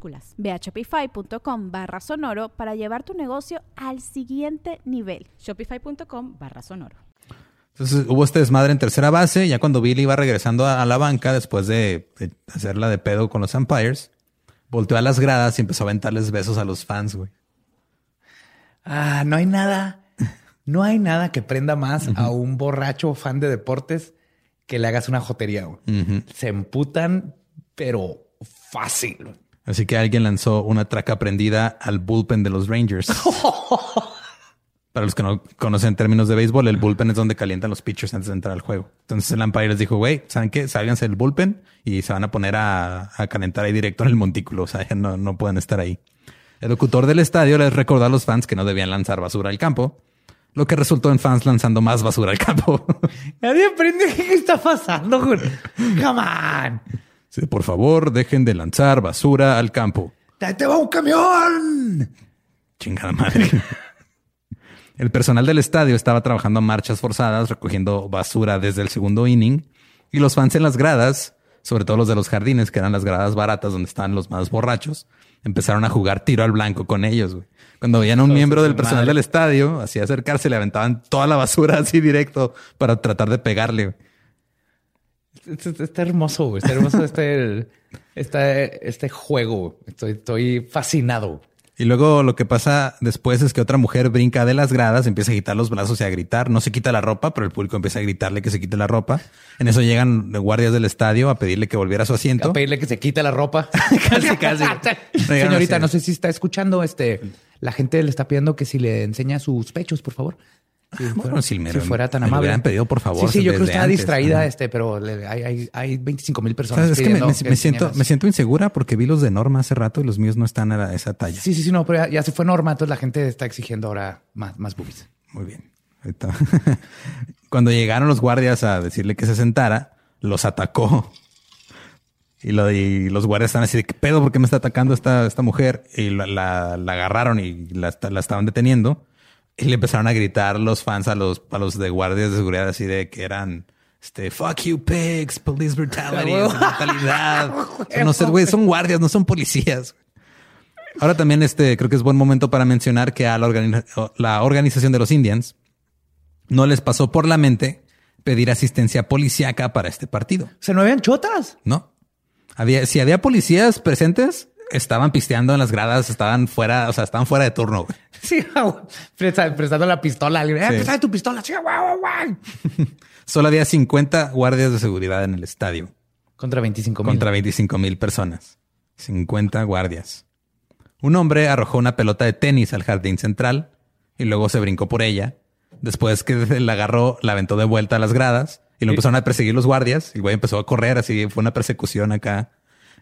Ve a shopify.com barra sonoro para llevar tu negocio al siguiente nivel. Shopify.com barra sonoro. Entonces hubo este desmadre en tercera base. Ya cuando Billy iba regresando a, a la banca después de, de hacerla de pedo con los Empires, volteó a las gradas y empezó a aventarles besos a los fans, güey. Ah, no hay nada. No hay nada que prenda más a un borracho fan de deportes que le hagas una jotería. güey. Se emputan, pero fácil. Así que alguien lanzó una traca prendida al bullpen de los Rangers. *laughs* Para los que no conocen términos de béisbol, el bullpen es donde calientan los pitchers antes de entrar al juego. Entonces el umpire les dijo, güey, ¿saben qué? Sálganse del bullpen y se van a poner a, a calentar ahí directo en el montículo. O sea, ya no, no pueden estar ahí. El locutor del estadio les recordó a los fans que no debían lanzar basura al campo, lo que resultó en fans lanzando más basura al campo. *laughs* Nadie aprende qué está pasando. güey. Come on. Sí, por favor, dejen de lanzar basura al campo. ¡Ahí te va un camión! Chingada madre. El personal del estadio estaba trabajando a marchas forzadas, recogiendo basura desde el segundo inning, y los fans en las gradas, sobre todo los de los jardines, que eran las gradas baratas donde estaban los más borrachos, empezaron a jugar tiro al blanco con ellos. güey. Cuando veían a un miembro del personal madre. del estadio, así acercarse, le aventaban toda la basura así directo para tratar de pegarle. güey. Está, hermoso, güey. Está hermoso este, este, este juego. Estoy, estoy fascinado. Y luego lo que pasa después es que otra mujer brinca de las gradas, empieza a agitar los brazos y a gritar. No se quita la ropa, pero el público empieza a gritarle que se quite la ropa. En eso llegan guardias del estadio a pedirle que volviera a su asiento. A pedirle que se quite la ropa. *laughs* Casi, casi. *laughs* Señorita, no sé si está escuchando. Este, la gente le está pidiendo que si le enseña sus pechos, por favor. Si bueno, fuera, si me- fuera tan me amable. hubieran pedido, por favor, Sí, sí, yo creo que estaba antes. distraída, este, pero le- hay, hay, hay 25 mil personas. es que me, me- que me siento, me siento insegura porque vi los de Norma hace rato y los míos no están a esa talla. Sí, sí, sí, no, pero ya, ya se fue norma, entonces la gente está exigiendo ahora más, más boobies. Muy bien. *laughs* Cuando llegaron los guardias a decirle que se sentara, los atacó. Y, lo, y los guardias están así de qué pedo, ¿por qué me está atacando esta, esta mujer? Y la, la- la agarraron y la, la estaban deteniendo. Y le empezaron a gritar los fans a los, a los de guardias de seguridad así de que eran este fuck you pigs, police brutality, *laughs* brutalidad. *laughs* No sé, güey, son guardias, no son policías. Ahora también este creo que es buen momento para mencionar que a la, organi- la organización de los Indians no les pasó por la mente pedir asistencia policíaca para este partido, O sea, no habían chotas. ¿no? Había, si había policías presentes, estaban pisteando en las gradas, estaban fuera, o sea, estaban fuera de turno. güey. *laughs* Sí. Presta- prestando la pistola. Eh, Sí. tu pistola. Sí, guau, guau, guau. *laughs* Solo había 50 guardias de seguridad en el estadio Contra 25 mil. contra 25 mil personas. 50 guardias. Un hombre arrojó una pelota de tenis al jardín central y luego se brincó por ella. Después que *laughs* la agarró, la aventó de vuelta a las gradas y lo empezaron a perseguir los guardias. El güey empezó a correr, así fue una persecución acá.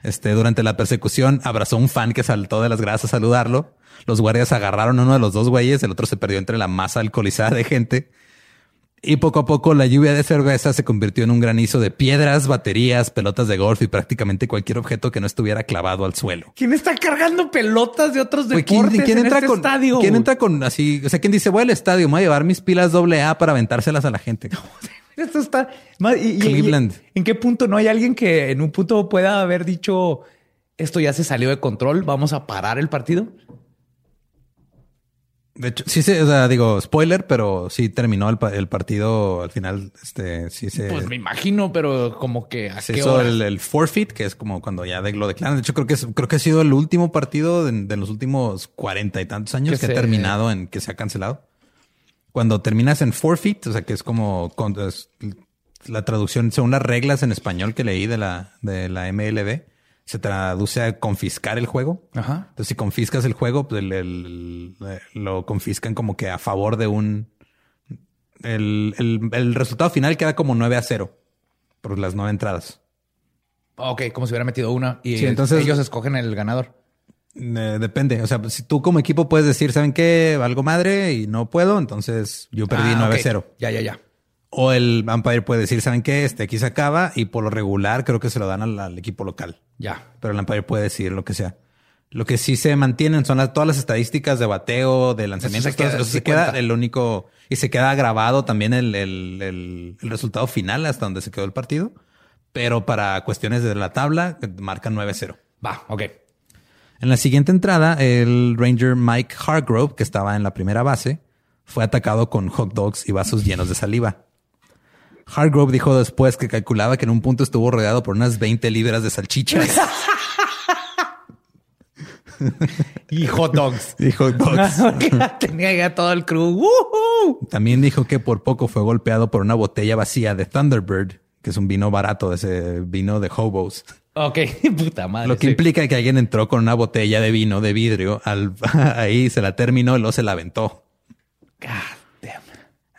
Este, durante la persecución abrazó a un fan que saltó de las gradas a saludarlo. Los guardias agarraron a uno de los dos güeyes, el otro se perdió entre la masa alcoholizada de gente. Y poco a poco la lluvia de cerveza se convirtió en un granizo de piedras, baterías, pelotas de golf y prácticamente cualquier objeto que no estuviera clavado al suelo. ¿Quién está cargando pelotas de otros deportes ¿quién, quién en entra este con, estadio? ¿Quién entra con así? O sea, ¿quién dice voy al estadio? Me voy a llevar mis pilas doble A para aventárselas a la gente. *laughs* Esto está... Ma- y- y- Cleveland. y- ¿En qué punto no hay alguien que en un punto pueda haber dicho esto ya se salió de control? Vamos a parar el partido. De hecho, sí se, o sea, digo, spoiler, pero sí terminó el, pa- el partido al final, este, sí se, Pues me imagino, pero como que a se qué hizo horas? el, el forfeit, que es como cuando ya de- lo declaran. De hecho, creo que es, creo que ha sido el último partido de, de los últimos cuarenta y tantos años Que que, se- ha terminado en que se ha cancelado. Cuando terminas en forfeit, o sea, que es como con- es la traducción según las reglas en español que leí de la, de la MLB, se traduce a confiscar el juego. Ajá. Entonces, si confiscas el juego, pues el- el- lo confiscan como que a favor de un. El, resultado final queda como 9 a 0 por las nueve entradas. Ok, como si hubiera metido una y Sí, entonces- ellos escogen el ganador. Eh, depende. O sea, si tú como equipo puedes decir, ¿saben qué? Algo madre y no puedo, entonces yo perdí Ah, 9 ok. a 0. Ya, ya, ya. O el Vampire puede decir, ¿saben qué? Este aquí se acaba y por lo regular creo que se lo dan al, al equipo local. Ya. pero el Empire puede decir lo que sea. Lo que sí se mantienen son las- todas las estadísticas de bateo, de lanzamientos, Eso se todo queda- eso sí se queda el único y se queda grabado también el, el- el- el resultado final hasta donde se quedó el partido. Pero para cuestiones de la tabla, marcan 9-0. Va, ok. En la siguiente entrada, el Ranger Mike Hargrove, que estaba en la primera base, fue atacado con hot dogs y vasos llenos de saliva. Hargrove dijo después que calculaba que en un punto estuvo rodeado por unas 20 libras de salchichas *laughs* Y hot dogs. *laughs* y hot dogs. *laughs* Tenía ya todo el crew. También dijo que por poco fue golpeado por una botella vacía de Thunderbird, que es un vino barato, ese vino de hobos. Ok, *laughs* puta madre. Lo que sí. implica que alguien entró con una botella de vino de vidrio, al, *laughs* ahí se la terminó y luego se la aventó. God damn.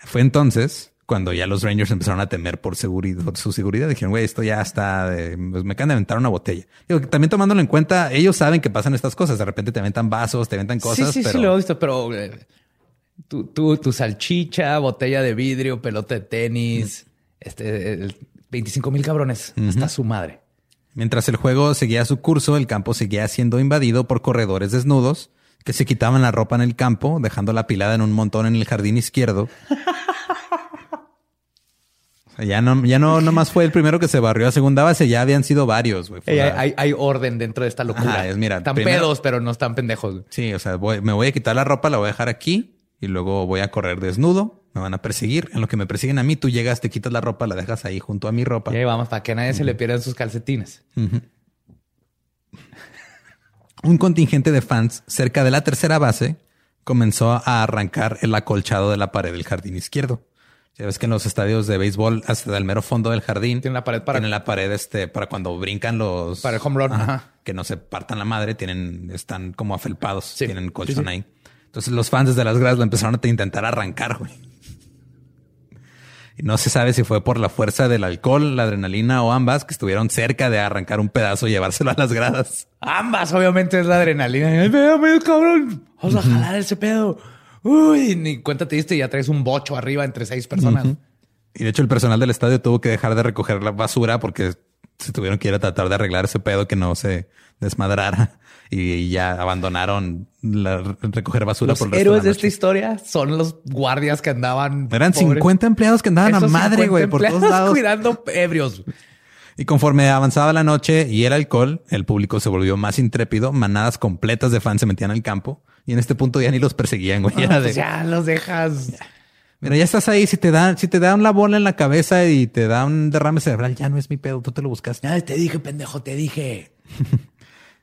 Fue entonces cuando ya los Rangers empezaron a temer por, seguridad, por su seguridad. Dijeron, güey, esto ya está, de- pues me acaban de aventar una botella. Digo, también tomándolo en cuenta, ellos saben que pasan estas cosas. De repente te aventan vasos, te aventan cosas, sí, sí, pero sí, lo he visto, pero eh, tu, tu, tu salchicha, botella de vidrio, pelota de tenis, este, el 25 mil cabrones. Está su madre. Mientras el juego seguía su curso, el campo seguía siendo invadido por corredores desnudos que se quitaban la ropa en el campo, dejando la pilada en un montón en el jardín izquierdo. *laughs* O sea, ya no, ya no nomás fue el primero que se barrió a segunda base, ya habían sido varios, güey. Hay, la- hay- hay orden dentro de esta locura. Ajá, es, mira, están primero- pedos, pero no están pendejos. güey. Sí, o sea, voy- me voy a quitar la ropa, la voy a dejar aquí y luego voy a correr desnudo. Me van a perseguir. En lo que me persiguen a mí, tú llegas, te quitas la ropa, la dejas ahí junto a mi ropa. Y ahí vamos, para que a nadie se le pierdan sus calcetines. Un contingente de fans cerca de la tercera base comenzó a arrancar el acolchado de la pared del jardín izquierdo. Ya ves que en los estadios de béisbol, hasta el mero fondo del jardín, Tienen la pared para- tienen la pared este para cuando brincan los Para el home run, ajá. que no se partan la madre, tienen están como afelpados, Sí. tienen colchón Sí, sí. ahí. Entonces los fans desde las gradas lo empezaron a intentar arrancar, güey. Y no se sabe si fue por la fuerza del alcohol, la adrenalina o ambas que estuvieron cerca de arrancar un pedazo y llevárselo a las gradas. Ambas, obviamente, es la adrenalina. Ay, cabrón. Vamos a jalar ese pedo. Uy, ni cuenta te diste y ya traes un bocho arriba entre seis personas. Y de hecho el personal del estadio tuvo que dejar de recoger la basura porque se tuvieron que ir a tratar de arreglar ese pedo que no se desmadrara y ya abandonaron la, recoger basura Los por el resto héroes de de la esta historia son los guardias que andaban. Eran pobres. 50 empleados que andaban a madre, 50 güey, por todos *laughs* lados. cuidando ebrios. Y conforme avanzaba la noche y el alcohol, el público se volvió más intrépido. Manadas completas de fans se metían al campo y en este punto ya ni los perseguían, güey. Ah, de, pues ya los dejas. Mira, ya estás ahí. Si te da, si te da una bola en la cabeza y te da un derrame cerebral, ya no es mi pedo. Tú te lo buscaste. Ya te dije, pendejo, te dije. *laughs*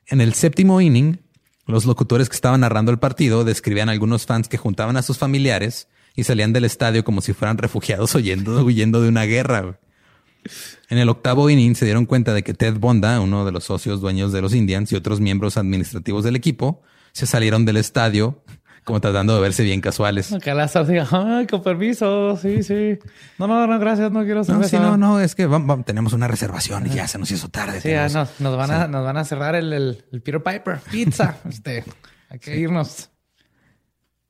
En el séptimo inning, los locutores que estaban narrando el partido describían a algunos fans que juntaban a sus familiares y salían del estadio como si fueran refugiados *laughs* huyendo, huyendo de una guerra. En el octavo inning se dieron cuenta de que Ted Bonda, uno de los socios dueños de los Indians y otros miembros administrativos del equipo, se salieron del estadio como tratando de verse bien casuales. La Star diga, ay, con permiso, sí, sí. No, no, no, gracias, no quiero No, cerveza. sí, no, no, es que vam- vam- tenemos una reservación y ya se nos hizo tarde. Sí, ya nos, nos van a, nos van a cerrar el, el, el Peter Piper Pizza. *laughs* este, hay que irnos.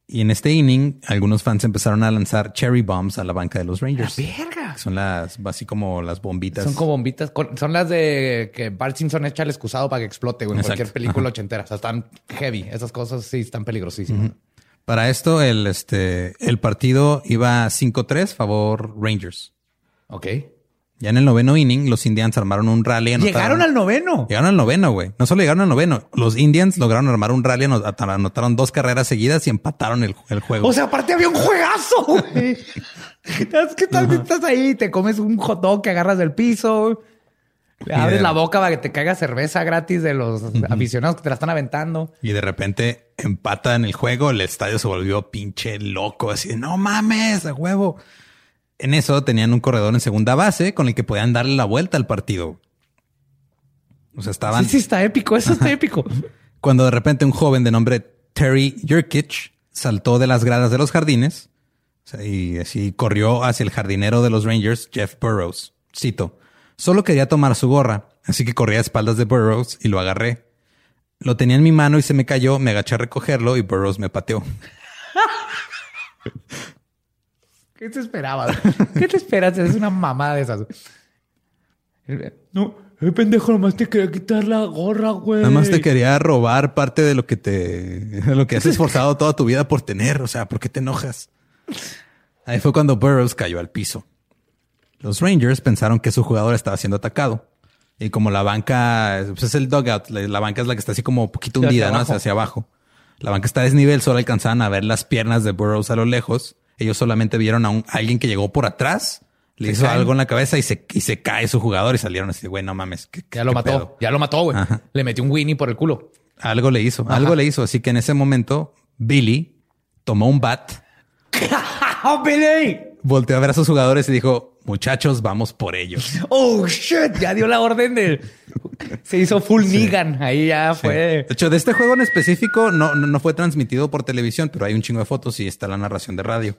Y en este inning, algunos fans empezaron a lanzar cherry bombs a la banca de los Rangers. Verga. que Son las, así como las bombitas. Son como bombitas. son las de que Bart Simpson echa el excusado para que explote, güey, en Exacto. cualquier película ochentera. O sea, están heavy. Esas cosas sí están peligrosísimas. Para esto, el, este, el partido iba 5-3 favor Rangers. Ok. Ya en el noveno inning, los Indians armaron un rally. anotaron- Llegaron al noveno. Llegaron al noveno, güey. No solo llegaron al noveno. Los Indians lograron armar un rally, ano- anotaron dos carreras seguidas y empataron el, el juego. O sea, aparte había un juegazo, güey. *laughs* *laughs* Es que tal vez estás ahí, te comes un hot dog que agarras del piso, le abres de- la boca para que te caiga cerveza gratis de los aficionados que te la están aventando. Y de repente empatan el juego, el estadio se volvió pinche loco, así de no mames, a huevo. En eso tenían un corredor en segunda base con el que podían darle la vuelta al partido. O sea, estaban Sí, sí, está épico. Eso está épico. cuando de repente un joven de nombre Terry Jurkic saltó de las gradas de los jardines y así corrió hacia el jardinero de los Rangers, Jeff Burrows. Cito, solo quería tomar su gorra, así que corrí a espaldas de Burrows y lo agarré. Lo tenía en mi mano y se me cayó, me agaché a recogerlo y Burrows me pateó. *laughs* ¿Qué te esperabas? ¿Qué te esperas? Es una mamada de esas. No, el pendejo nomás te quería quitar la gorra, güey. Nada más te quería robar parte de lo que te, de lo que has esforzado toda tu vida por tener. O sea, ¿por qué te enojas? Ahí fue cuando Burroughs cayó al piso. Los Rangers pensaron que su jugador estaba siendo atacado. Y como la banca, pues es el dugout, la, banca es la que está así como un poquito Hacia hundida, ¿no? abajo. Hacia abajo. La banca está a desnivel, solo alcanzaban a ver las piernas de Burroughs a lo lejos. Ellos solamente vieron a, un, a alguien que llegó por atrás, le Se hizo caen. algo en la cabeza y se, y se cae su jugador y salieron así, güey, no mames. ¿qué- Ya lo mató. Ya lo mató, güey. Le metió un Winnie por el culo. Algo le hizo, algo le hizo. Así que en ese momento, Billy tomó un bat, *laughs* ¡Oh, Billy! volteó a ver a sus jugadores y dijo, muchachos, vamos por ellos. *laughs* ¡Oh, shit! Ya dio la orden de... Se hizo full Negan. Ahí ya De fue... hecho, de este juego en específico no, no, no fue transmitido por televisión, pero hay un chingo de fotos y está la narración de radio.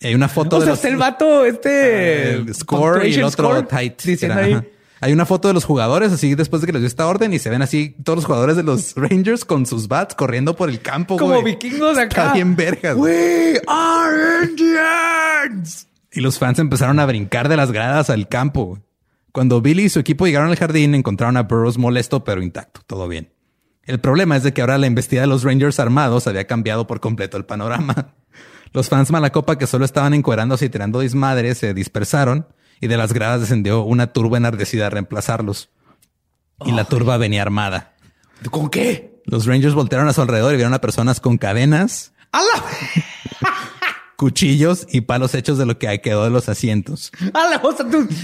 Y hay una foto O de sea, los- está el vato este... el score y el otro tight. Diciendo Era, ahí... ajá. Hay una foto de los jugadores así después de que les dio esta orden y se ven así todos los jugadores de los Rangers con sus bats corriendo por el campo. Como güey. vikingos de acá. Está bien vergas. We are Indians. Y los fans empezaron a brincar de las gradas al campo. Cuando Billy y su equipo llegaron al jardín, encontraron a Burroughs molesto pero intacto. Todo bien. El problema es de que ahora la embestida de los Rangers armados había cambiado por completo el panorama. *laughs* Los fans malacopa que solo estaban encuerándose y tirando desmadre se dispersaron y de las gradas descendió una turba enardecida a reemplazarlos. Y la turba venía armada. ¿Con qué? Los Rangers voltearon a su alrededor y vieron a personas con cadenas, ¡A la, *laughs* cuchillos y palos hechos de lo que quedó de los asientos. *laughs* a la o sea, tú... *laughs*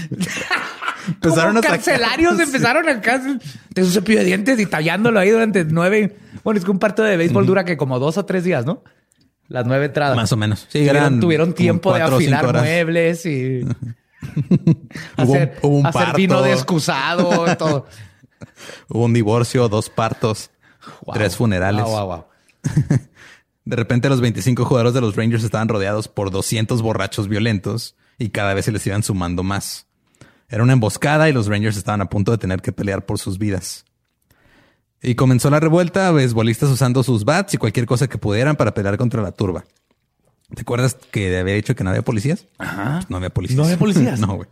*laughs* Empezaron Como a sacar- carcelarios Sí. empezaron acá de su cepillo de dientes y tallándolo ahí durante nueve. Bueno, es que un partido de béisbol dura que como dos o tres días, ¿no? Las nueve entradas. Más o menos. Sí, tuvieron, eran tuvieron tiempo de afilar muebles y Hubo un- hacer, hubo un hacer vino de excusado, todo. Hubo un divorcio, dos partos, Wow. tres funerales. Wow, wow, wow. De repente los 25 jugadores de los Rangers estaban rodeados por 200 borrachos violentos y cada vez se les iban sumando más. Era una emboscada y los Rangers estaban a punto de tener que pelear por sus vidas. Y comenzó la revuelta, beisbolistas usando sus bats y cualquier cosa que pudieran para pelear contra la turba. ¿Te acuerdas que había dicho que no había policías? Ajá. No había policías. ¿No había policías? *laughs* no, güey.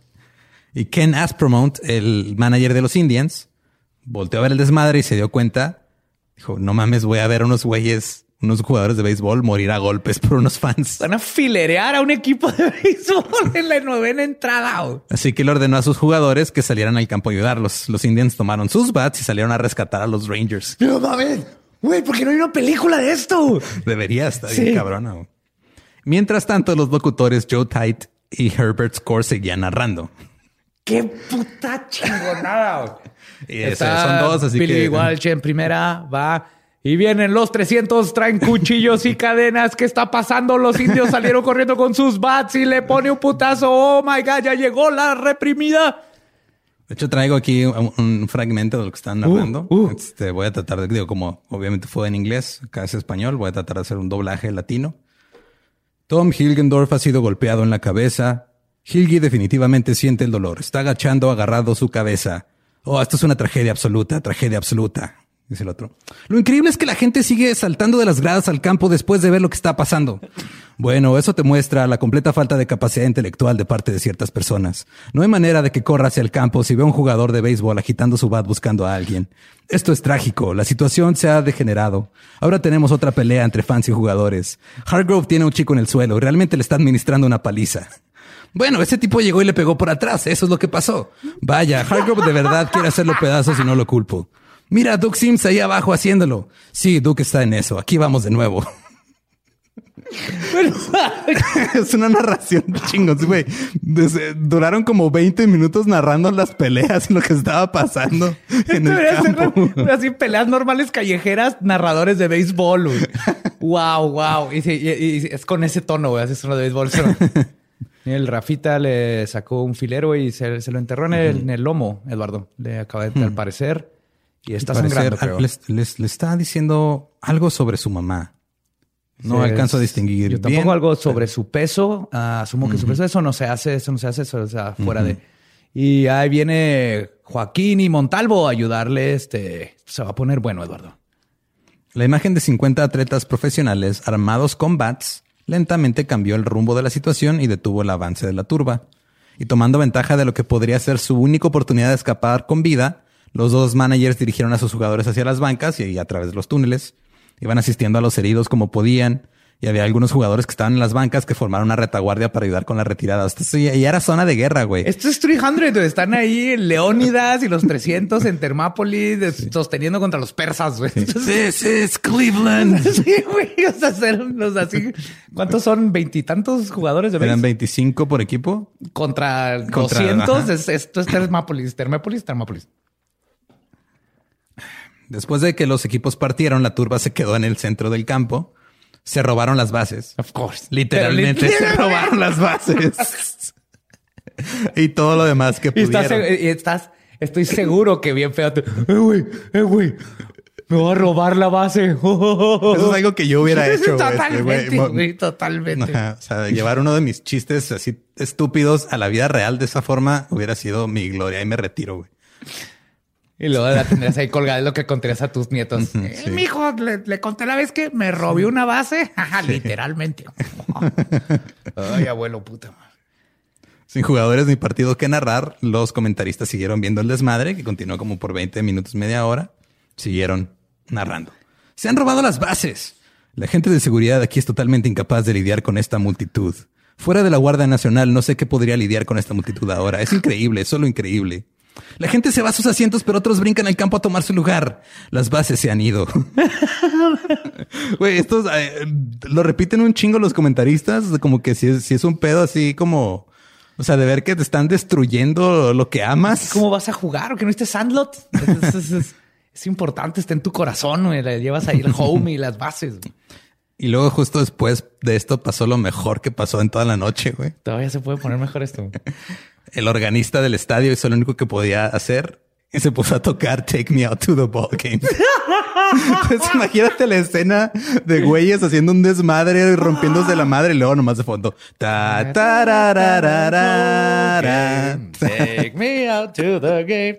Y Ken Aspromont, el manager de los Indians, volteó a ver el desmadre y se dio cuenta. Dijo, no mames, voy a ver unos güeyes, unos jugadores de béisbol morir a golpes por unos fans. Van a filerear a un equipo de béisbol en la novena entrada. Así que le ordenó a sus jugadores que salieran al campo a ayudarlos. Los Indians tomaron sus bats y salieron a rescatar a los Rangers. No mames. Güey, ¿por qué no hay una película de esto? Debería estar Sí. bien cabrona. Mientras tanto, los locutores Joe Tight y Herbert Score seguían narrando. Qué puta chingonada. *laughs* ese- son dos, así Billy que... Walsh en primera va y vienen los 300, traen cuchillos y cadenas. ¿Qué está pasando? Los indios salieron corriendo con sus bats y le pone un putazo. Oh my God, ya llegó la reprimida. De hecho, traigo aquí un, un fragmento de lo que están Uh, narrando. uh. Este, voy a tratar de, digo, como obviamente fue en inglés, acá es español, voy a tratar de hacer un doblaje latino. Tom Hilgendorf ha sido golpeado en la cabeza. Hilgi definitivamente siente el dolor. Está agachando, agarrado su cabeza. Oh, esto es una tragedia absoluta, tragedia absoluta, dice el otro. Lo increíble es que la gente sigue saltando de las gradas al campo después de ver lo que está pasando. Bueno, eso te muestra la completa falta de capacidad intelectual de parte de ciertas personas. No hay manera de que corra hacia el campo si ve a un jugador de béisbol agitando su bat buscando a alguien. Esto es trágico. La situación se ha degenerado. Ahora tenemos otra pelea entre fans y jugadores. Hargrove tiene un chico en el suelo y realmente le está administrando una paliza. Bueno, ese tipo llegó y le pegó por atrás. Eso es lo que pasó. Vaya, Hargrove de verdad quiere hacerlo pedazos y no lo culpo. Mira, Duke Sims ahí abajo haciéndolo. Sí, Duke está en eso. Aquí vamos de nuevo. *laughs* es una narración chingos, güey. Duraron como 20 minutos narrando las peleas y lo que estaba pasando en el campo. así peleas normales callejeras, narradores de béisbol. wow, wow. Y, es con ese tono, güey. Es uno de béisbol. El Rafita le sacó un filero y se, lo enterró en el, lomo, Eduardo. Le acaba de, al parecer. Y está sangrando, creo. le está diciendo algo sobre su mamá. No alcanzo a distinguir. Yo tampoco algo sobre su peso. Ah, asumo que su peso, eso no se hace, eso no se hace, eso sea, fuera de. Y ahí viene Joaquín y Montalvo a ayudarle. Este se va a poner bueno, Eduardo. La imagen de 50 atletas profesionales armados con bats lentamente cambió el rumbo de la situación y detuvo el avance de la turba. Y tomando ventaja de lo que podría ser su única oportunidad de escapar con vida, los dos managers dirigieron a sus jugadores hacia las bancas y a través de los túneles. Iban asistiendo a los heridos como podían. Y había algunos jugadores que estaban en las bancas que formaron una retaguardia para ayudar con la retirada. Esto ya era zona de guerra, güey. Esto es 300. Están ahí Leónidas y los 300 en Termápolis sosteniendo contra los persas, güey. This is Cleveland. *laughs* sí, güey. O sea, los así. ¿Cuántos son? ¿Veintitantos jugadores de ¿Eran 25 por equipo? Contra, 200. esto es Termápolis. Termápolis, Termápolis. Después de que los equipos partieron, la turba se quedó en el centro del campo. Se robaron las bases. Of course. Literalmente se robaron las bases. *laughs* y todo lo demás que pudieron. Y estás, estoy seguro que bien feo. eh, güey, eh, güey. Me voy a robar la base. *laughs* Eso es algo que yo hubiera hecho. totalmente, totalmente. o sea, llevar uno de mis chistes así estúpidos a la vida real de esa forma hubiera sido mi gloria y me retiro, güey. Y luego la tendrías ahí colgada, es lo que contarías a tus nietos. Eh, mi hijo, le, conté la vez que me robé una base. *laughs* Literalmente. *laughs* Ay, abuelo, puta. Sin jugadores ni partido que narrar, los comentaristas siguieron viendo el desmadre, que continuó como por 20 minutos, media hora. Siguieron narrando. Se han robado las bases. La gente de seguridad aquí es totalmente incapaz de lidiar con esta multitud. Fuera de la Guardia Nacional, no sé qué podría lidiar con esta multitud ahora. Es increíble, es solo increíble. La gente se va a sus asientos, pero otros brincan al campo a tomar su lugar. Las bases se han ido. *laughs* Güey, estos eh, lo repiten un chingo los comentaristas, como que si es, si es un pedo así como, o sea, de ver que te están destruyendo lo que amas. ¿Cómo vas a jugar? ¿O que no estés Sandlot? Es, importante, está en tu corazón, güey. Le llevas ahí el home y las bases. Y luego justo después de esto pasó lo mejor que pasó en toda la noche, güey. Todavía se puede poner mejor esto *laughs* el organista del estadio hizo lo único que podía hacer y se puso a tocar Take Me Out to the Ball Game. Entonces *laughs* imagínate la escena de güeyes haciendo un desmadre, rompiéndose la madre y luego nomás de fondo. Ta, Take me out to the game.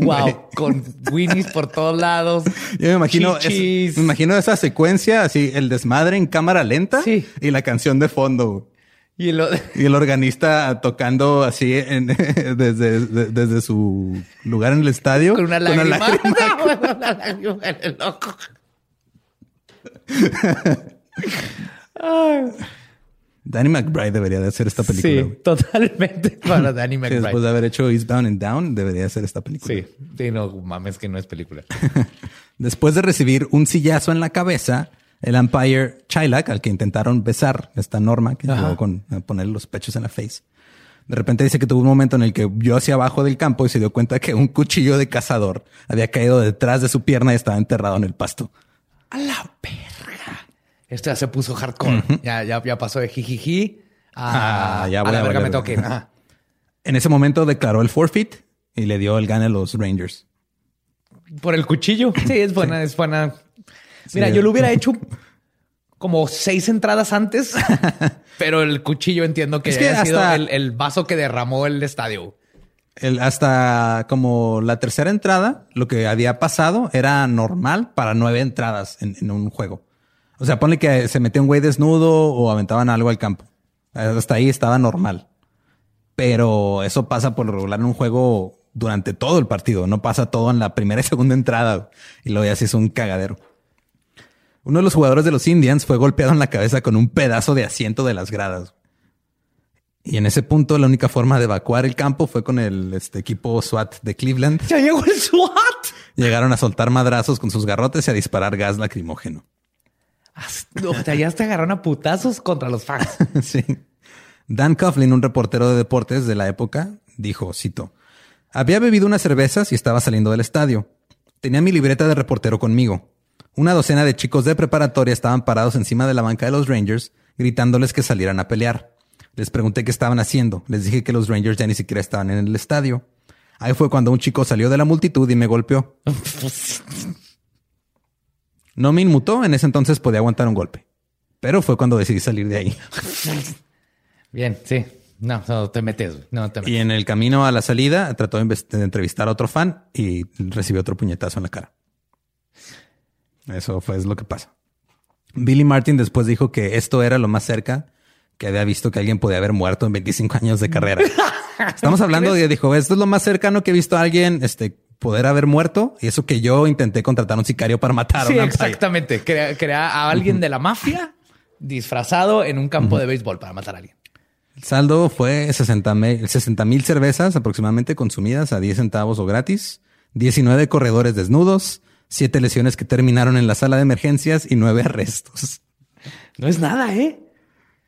wow, *laughs* con Winnies por todos lados. Yo me imagino, me imagino esa secuencia, así el desmadre en cámara lenta y la canción de fondo. Y el, organista tocando así *laughs* desde, desde su lugar en el estadio. Con una lágrima. *laughs* Con una lágrima, en el ojo. Danny McBride debería de hacer esta película. Sí, totalmente para Danny *laughs* McBride. después de haber hecho Eastbound and Down, debería hacer esta película. Sí, sí, no mames que no es película. después de recibir un sillazo en la cabeza, el Empire Chilak, al que intentaron besar esta norma que llegó con poner los pechos en la face. De repente dice que tuvo un momento en el que vio hacia abajo del campo y se dio cuenta que un cuchillo de cazador había caído detrás de su pierna y estaba enterrado en el pasto. A la perra. Esto ya se puso hardcore. ya, ya, ya pasó de jijiji a, ah, ya a la verga me toque. En ese momento declaró el forfeit y le dio el gane a los Rangers. Por el cuchillo. Sí, es buena, es buena Mira, yo lo hubiera hecho como seis entradas antes, *laughs* pero el cuchillo entiendo que, ha sido el, vaso que derramó el estadio. El, hasta como la tercera entrada, lo que había pasado era normal para nueve entradas en, un juego. O sea, ponle que se metió un güey desnudo o aventaban algo al campo. Hasta ahí estaba normal. Pero eso pasa por lo regular en un juego durante todo el partido. No pasa todo en la primera y segunda entrada. Y luego ya se es un cagadero. Uno de los jugadores de los Indians fue golpeado en la cabeza con un pedazo de asiento de las gradas. Y en ese punto, la única forma de evacuar el campo fue con el este, equipo SWAT de Cleveland. ¡Ya llegó el SWAT! Llegaron a soltar madrazos con sus garrotes y a disparar gas lacrimógeno. O sea, ya te agarraron a putazos contra los fans. *laughs* sí. Dan Coughlin, un reportero de deportes de la época, dijo, cito, había bebido unas cervezas y estaba saliendo del estadio. Tenía mi libreta de reportero conmigo. Una docena de chicos de preparatoria estaban parados encima de la banca de los Rangers, gritándoles que salieran a pelear. Les pregunté qué estaban haciendo. Les dije que los Rangers ya ni siquiera estaban en el estadio. Ahí fue cuando un chico salió de la multitud y me golpeó. No me inmutó, en ese entonces podía aguantar un golpe. Pero fue cuando decidí salir de ahí. Bien, sí. No, no te metes. No te metes. Y en el camino a la salida trató de, de entrevistar a otro fan y recibió otro puñetazo en la cara. Eso fue lo que pasa. Billy Martin después dijo que esto era lo más cerca que había visto que alguien podía haber muerto en 25 años de carrera. *laughs* Estamos hablando de, dijo, esto es lo más cercano que he visto a alguien este, poder haber muerto y eso que yo intenté contratar a un sicario para matar sí, a una exactamente. Crea, crea, a alguien de la mafia disfrazado en un campo de béisbol para matar a alguien. El saldo fue 60 mil cervezas aproximadamente consumidas a 10 centavos o gratis, 19 corredores desnudos, 7 lesiones que terminaron en la sala de emergencias y 9 arrestos. No es nada, ¿eh?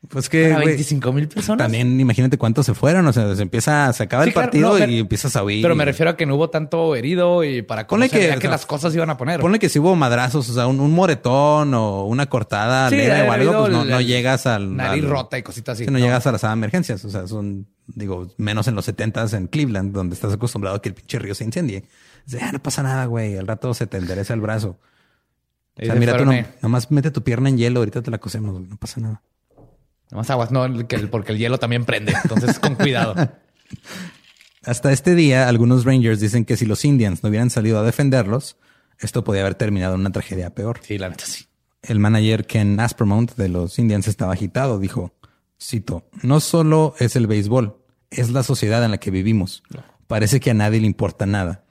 Pues que Para 25 mil personas. También imagínate cuántos se fueron. O sea, se empieza, se acaba Sí, el claro, partido y empiezas a huir. Pero me refiero a que no hubo tanto herido y para Ponle que- o que sea, las cosas iban a poner. Ponle que si hubo madrazos, o sea, un, un moretón o una cortada Sí, leve o algo, pues no, el- no llegas al. nariz al- rota y cositas así. Sí, no, llegas a la sala de emergencias. O sea, son, digo, menos en los 70s en Cleveland, donde estás acostumbrado a que el pinche río se incendie. Dices, ah, no pasa nada, güey. Al rato se te endereza el brazo. O sea, se mira, tú no, nomás mete tu pierna en hielo, ahorita te la cosemos, güey. No pasa nada. Nomás aguas, no, porque el hielo también prende. Entonces, con cuidado. *laughs* Hasta este día, algunos Rangers dicen que si los Indians no hubieran salido a defenderlos, esto podía haber terminado en una tragedia peor. Sí, la neta sí. El manager Ken Aspermont de los Indians estaba agitado. Dijo, cito, no solo es el béisbol, es la sociedad en la que vivimos. Parece que a nadie le importa nada.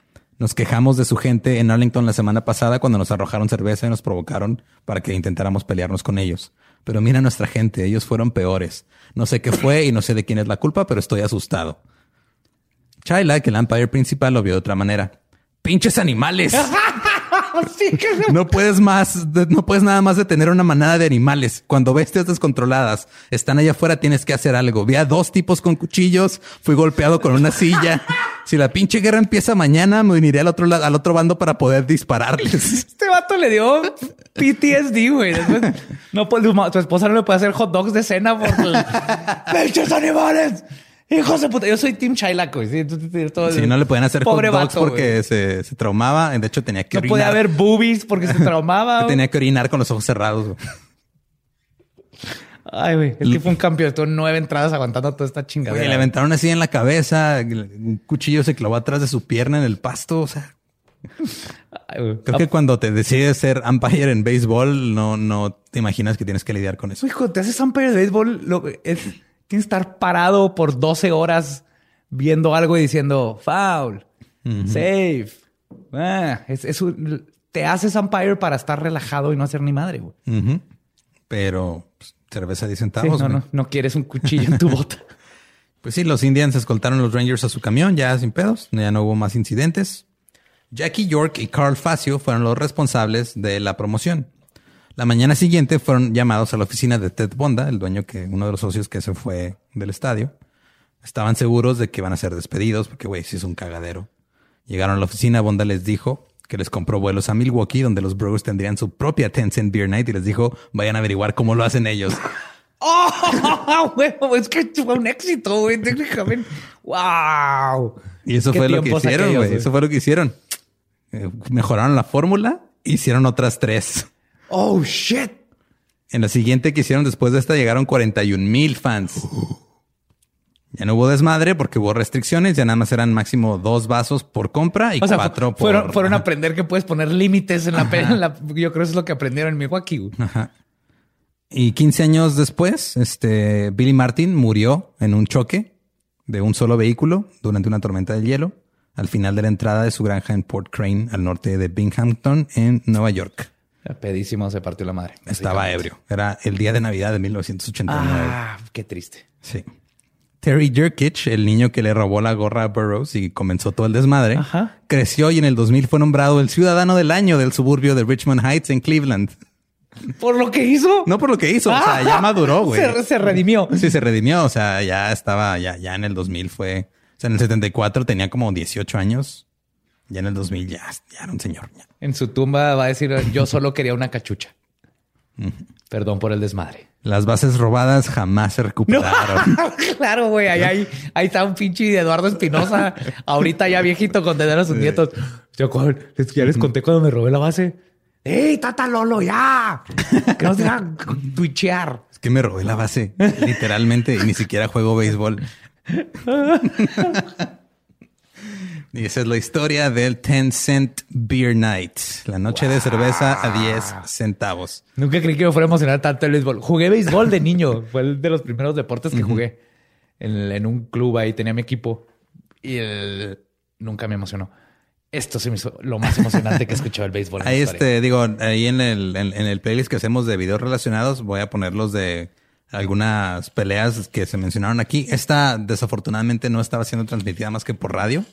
Nos quejamos de su gente en Arlington la semana pasada cuando nos arrojaron cerveza y nos provocaron para que intentáramos pelearnos con ellos. Pero mira nuestra gente, ellos fueron peores. No sé qué fue y no sé de quién es la culpa, pero estoy asustado. Chayla, que el umpire principal, lo vio de otra manera. ¡Pinches animales! *laughs* *laughs* No puedes más, no puedes nada más detener una manada de animales. Cuando bestias descontroladas están allá afuera, tienes que hacer algo. Vi a dos tipos con cuchillos, fui golpeado con una silla. *laughs* Si la pinche guerra empieza mañana, me uniré al otro lado, al otro bando para poder dispararles. *laughs* Este vato le dio PTSD, güey. Después, no ma- tu esposa no le puede hacer hot dogs de cena por ¡Pinches animales! *laughs* ¡Hijos de puta! Yo soy Team Chaylac, güey. Sí, Si no le pueden hacer Pobre hot dogs vato, porque güey. se, se traumaba. De hecho, tenía que No orinar. podía haber boobies porque se *laughs* traumaba. güey. Tenía que orinar con los ojos cerrados. güey. Ay, güey. El tipo fue un campeón. Estuvo nueve entradas aguantando toda esta Güey, chingadera. le aventaron así en la cabeza. Un cuchillo se clavó atrás de su pierna en el pasto. O sea, Ay, güey. Creo que cuando te decides ser umpire en béisbol, no, no te imaginas que tienes que lidiar con eso. Hijo, te haces umpire de béisbol, lo- es- tienes que estar parado por 12 horas viendo algo y diciendo foul, safe. Ah, es, es un- te haces umpire para estar relajado y no hacer ni madre. güey. Pero pues, cerveza 10 Sí, centavos. no, no, no quieres un cuchillo en tu *laughs* bota. Pues sí, los Indians escoltaron a los Rangers a su camión, ya sin pedos, ya no hubo más incidentes. Jackie York y Carl Facio fueron los responsables de la promoción. La mañana siguiente fueron llamados a la oficina de Ted Bonda, el dueño que, uno de los socios que se fue del estadio. Estaban seguros de que iban a ser despedidos porque, güey, sí es un cagadero. Llegaron a la oficina, Bonda les dijo que les compró vuelos a Milwaukee, donde los Brewers tendrían su propia Tencent Beer Night y les dijo, vayan a averiguar cómo lo hacen ellos. *laughs* ¡Oh! *laughs* güey, es que fue un éxito, güey. Técnicamente. ¡Wow! Y eso fue lo que hicieron, güey. Eso fue lo que hicieron. Eh, mejoraron la fórmula, hicieron otras tres. ¡Oh, shit! En la siguiente que hicieron después de esta llegaron 41 mil fans. *gasps* Ya no hubo desmadre porque hubo restricciones, ya nada más eran máximo dos vasos por compra y O sea, cuatro fueron, por... fueron a aprender que puedes poner límites en la, en la- Yo creo que es lo que aprendieron en Milwaukee. Ajá. Y 15 años después, este Billy Martin murió en un choque de un solo vehículo durante una tormenta de hielo al final de la entrada de su granja en Port Crane, al norte de Binghamton, en Nueva York. Pedísimo se partió la madre. Estaba ebrio. Era el día de Navidad de 1989. Ah, qué triste. Sí. Terry Jerkich, el niño que le robó la gorra a Burroughs y comenzó todo el desmadre, Ajá. creció y en el 2000 fue nombrado el ciudadano del año del suburbio de Richmond Heights en Cleveland. ¿Por lo que hizo? No por lo que hizo, o sea, ya maduró, güey. Se, se redimió. Sí, se redimió, o sea, ya estaba, ya, ya en el 2000 fue, o sea, en el 74 tenía como 18 años, ya en el 2000 ya, ya era un señor. ya. En su tumba va a decir, yo solo quería una cachucha. Perdón por el desmadre. Las bases robadas jamás se recuperaron. *laughs* claro, güey. Ahí, ahí, ahí está un pinche Eduardo Espinosa. Ahorita ya viejito condenar a sus nietos. Yo, ya les conté cuando me robé la base. ¡Ey, Tata Lolo, ya! Que no se hagan tuichear. Es que me robé la base, literalmente, y ni siquiera juego béisbol. *laughs* y esa es la historia del 10 Cent Beer Night, la noche de cerveza a 10 centavos. Nunca creí que me fuera a emocionar tanto el béisbol. Jugué béisbol de niño. *laughs* Fue el de los primeros deportes que jugué. En, en un club ahí tenía mi equipo. Y el- nunca me emocionó. Esto se me hizo lo más emocionante que he escuchado el béisbol. en Ahí este, digo, ahí en el, en, en el playlist que hacemos de videos relacionados, voy a poner los de algunas peleas que se mencionaron aquí. Esta desafortunadamente no estaba siendo transmitida más que por radio,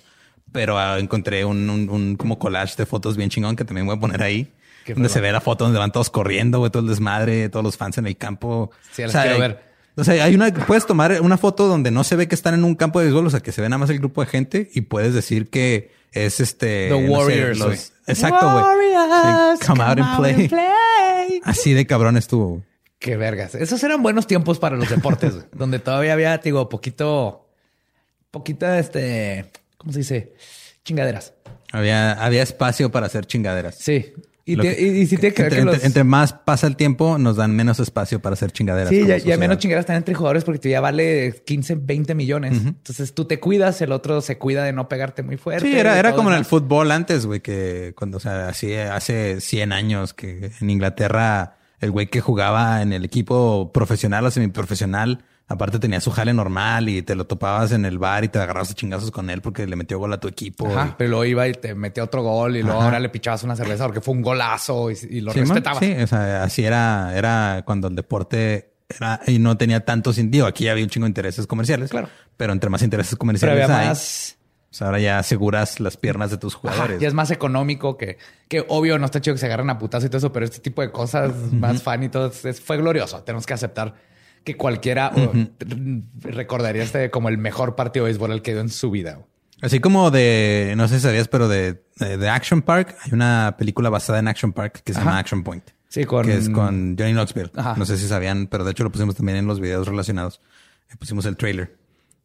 pero ah, encontré un, un, un como collage de fotos bien chingón que también voy a poner ahí. Qué donde se ve la foto donde van todos corriendo, güey, todo el desmadre, todos los fans en el campo. Sí, las quiero hay- ver. O sea, hay una, puedes tomar una foto donde no se ve que están en un campo de béisbol, o sea, que se ve nada más el grupo de gente y puedes decir que es este. The no sé, Warriors, los- exacto, güey. Warriors, Sí, come out and play. play. Así de cabrón estuvo. güey. Qué vergas. Esos eran buenos tiempos para los deportes, *laughs* donde todavía había, digo, poquito, poquita, este, ¿cómo se dice? Chingaderas. Había, había espacio para hacer chingaderas. Sí. Y, te- que- y, y sí te entre, que los... entre- entre más pasa el tiempo, nos dan menos espacio para hacer chingaderas. Sí, ya, ya menos chingaderas están entre jugadores porque tú ya vale 15, 20 millones. Entonces tú te cuidas, el otro se cuida de no pegarte muy fuerte. Sí, era, era como en el fútbol antes, güey, que cuando, o sea, así hace 100 años que en Inglaterra el güey que jugaba en el equipo profesional o semiprofesional, aparte tenía su jale normal y te lo topabas en el bar y te agarrabas a chingazos con él porque le metió gol a tu equipo. Ajá, y- pero luego iba y te metía otro gol y luego Ajá. ahora le pichabas una cerveza porque fue un golazo y, y lo Sí, man, respetabas. Sí, o sea, así era, era cuando el deporte era y no tenía tanto sentido. Aquí había un chingo de intereses comerciales. Claro. Pero entre más intereses Pero comerciales había hay, más... pues ahora ya aseguras las piernas de tus Ajá, jugadores. ya es más económico que, que obvio no está chido que se agarren a putas y todo eso, pero este tipo de cosas más fan y todo es- fue glorioso. Tenemos que aceptar que cualquiera o, r- recordaría este como el mejor partido de béisbol al que dio en su vida. Así como de, no sé si sabías, pero de, de, de Action Park, hay una película basada en Action Park que se llama. Action Point. Sí, con- Que es con Johnny Knoxville. Ajá. No sé si sabían, pero de hecho lo pusimos también en los videos relacionados. Le pusimos el trailer.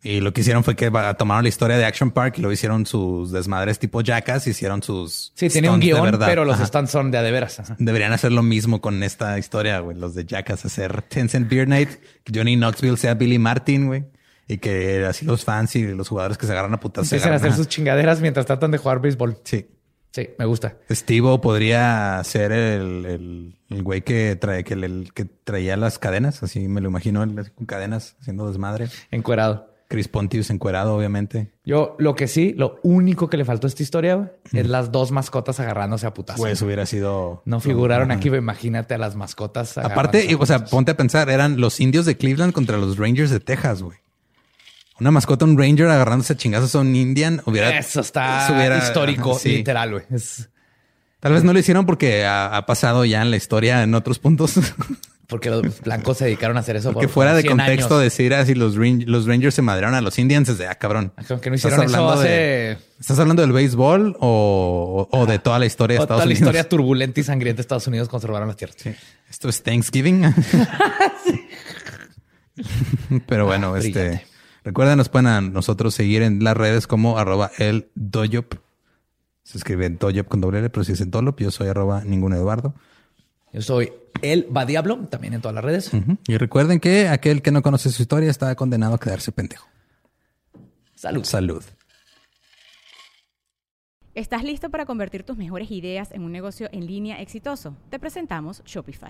Y lo que hicieron fue que tomaron la historia de Action Park y lo hicieron sus desmadres tipo Jackass, hicieron sus. Sí, tiene un de guion, verdad. pero los Ajá. stands son de a de veras. Ajá. Deberían hacer lo mismo con esta historia, güey. Los de Jackass, hacer Tencent Beer Night, que Johnny Knoxville sea Billy Martin, güey. Y que así los fans y los jugadores que se agarran a putas Empiezan a hacer sus chingaderas mientras tratan de jugar béisbol. Sí. Sí, me gusta. Steve podría ser el, el, el güey que trae, que, el, que traía las cadenas, así me lo imagino, él con cadenas haciendo desmadre. Encuerado. Chris Pontius encuerado, obviamente. Yo lo que sí, lo único que le faltó a esta historia güey, es las dos mascotas agarrándose a putazos. Pues hubiera sido. no figuraron aquí, imagínate a las mascotas. Aparte, a o sea, ponte a pensar, eran los indios de Cleveland contra los Rangers de Texas, güey. Una mascota, un Ranger agarrándose a chingazos a un Indian, hubiera. Eso está hubiera- histórico, ajá, sí. literal, güey. Es Tal vez no lo hicieron porque ha, ha pasado ya en la historia en otros puntos. *laughs* porque los blancos se dedicaron a hacer eso. Porque por fuera de 100 contexto años. decir así los, Ran- los Rangers se madrearon a los Indians es de ah, cabrón. Aunque no ¿Estás hicieron eso hablando hace... de- ¿Estás hablando del béisbol o, o- de toda la historia de Estados toda la Unidos? historia turbulenta y sangrienta de Estados Unidos conservaron las tierras. Esto es Thanksgiving. *laughs* Pero bueno, este Brillante. recuerden, nos pueden a nosotros seguir en las redes como arroba el doyop. Se escribe doyop con doble L, pero si es en Dolop, yo soy arroba ningún Eduardo. Yo soy el Va Diablo, también en todas las redes. Y recuerden que aquel que no conoce su historia está condenado a quedarse pendejo. Salud. Salud. ¿Estás listo para convertir tus mejores ideas en un negocio en línea exitoso? Te presentamos Shopify.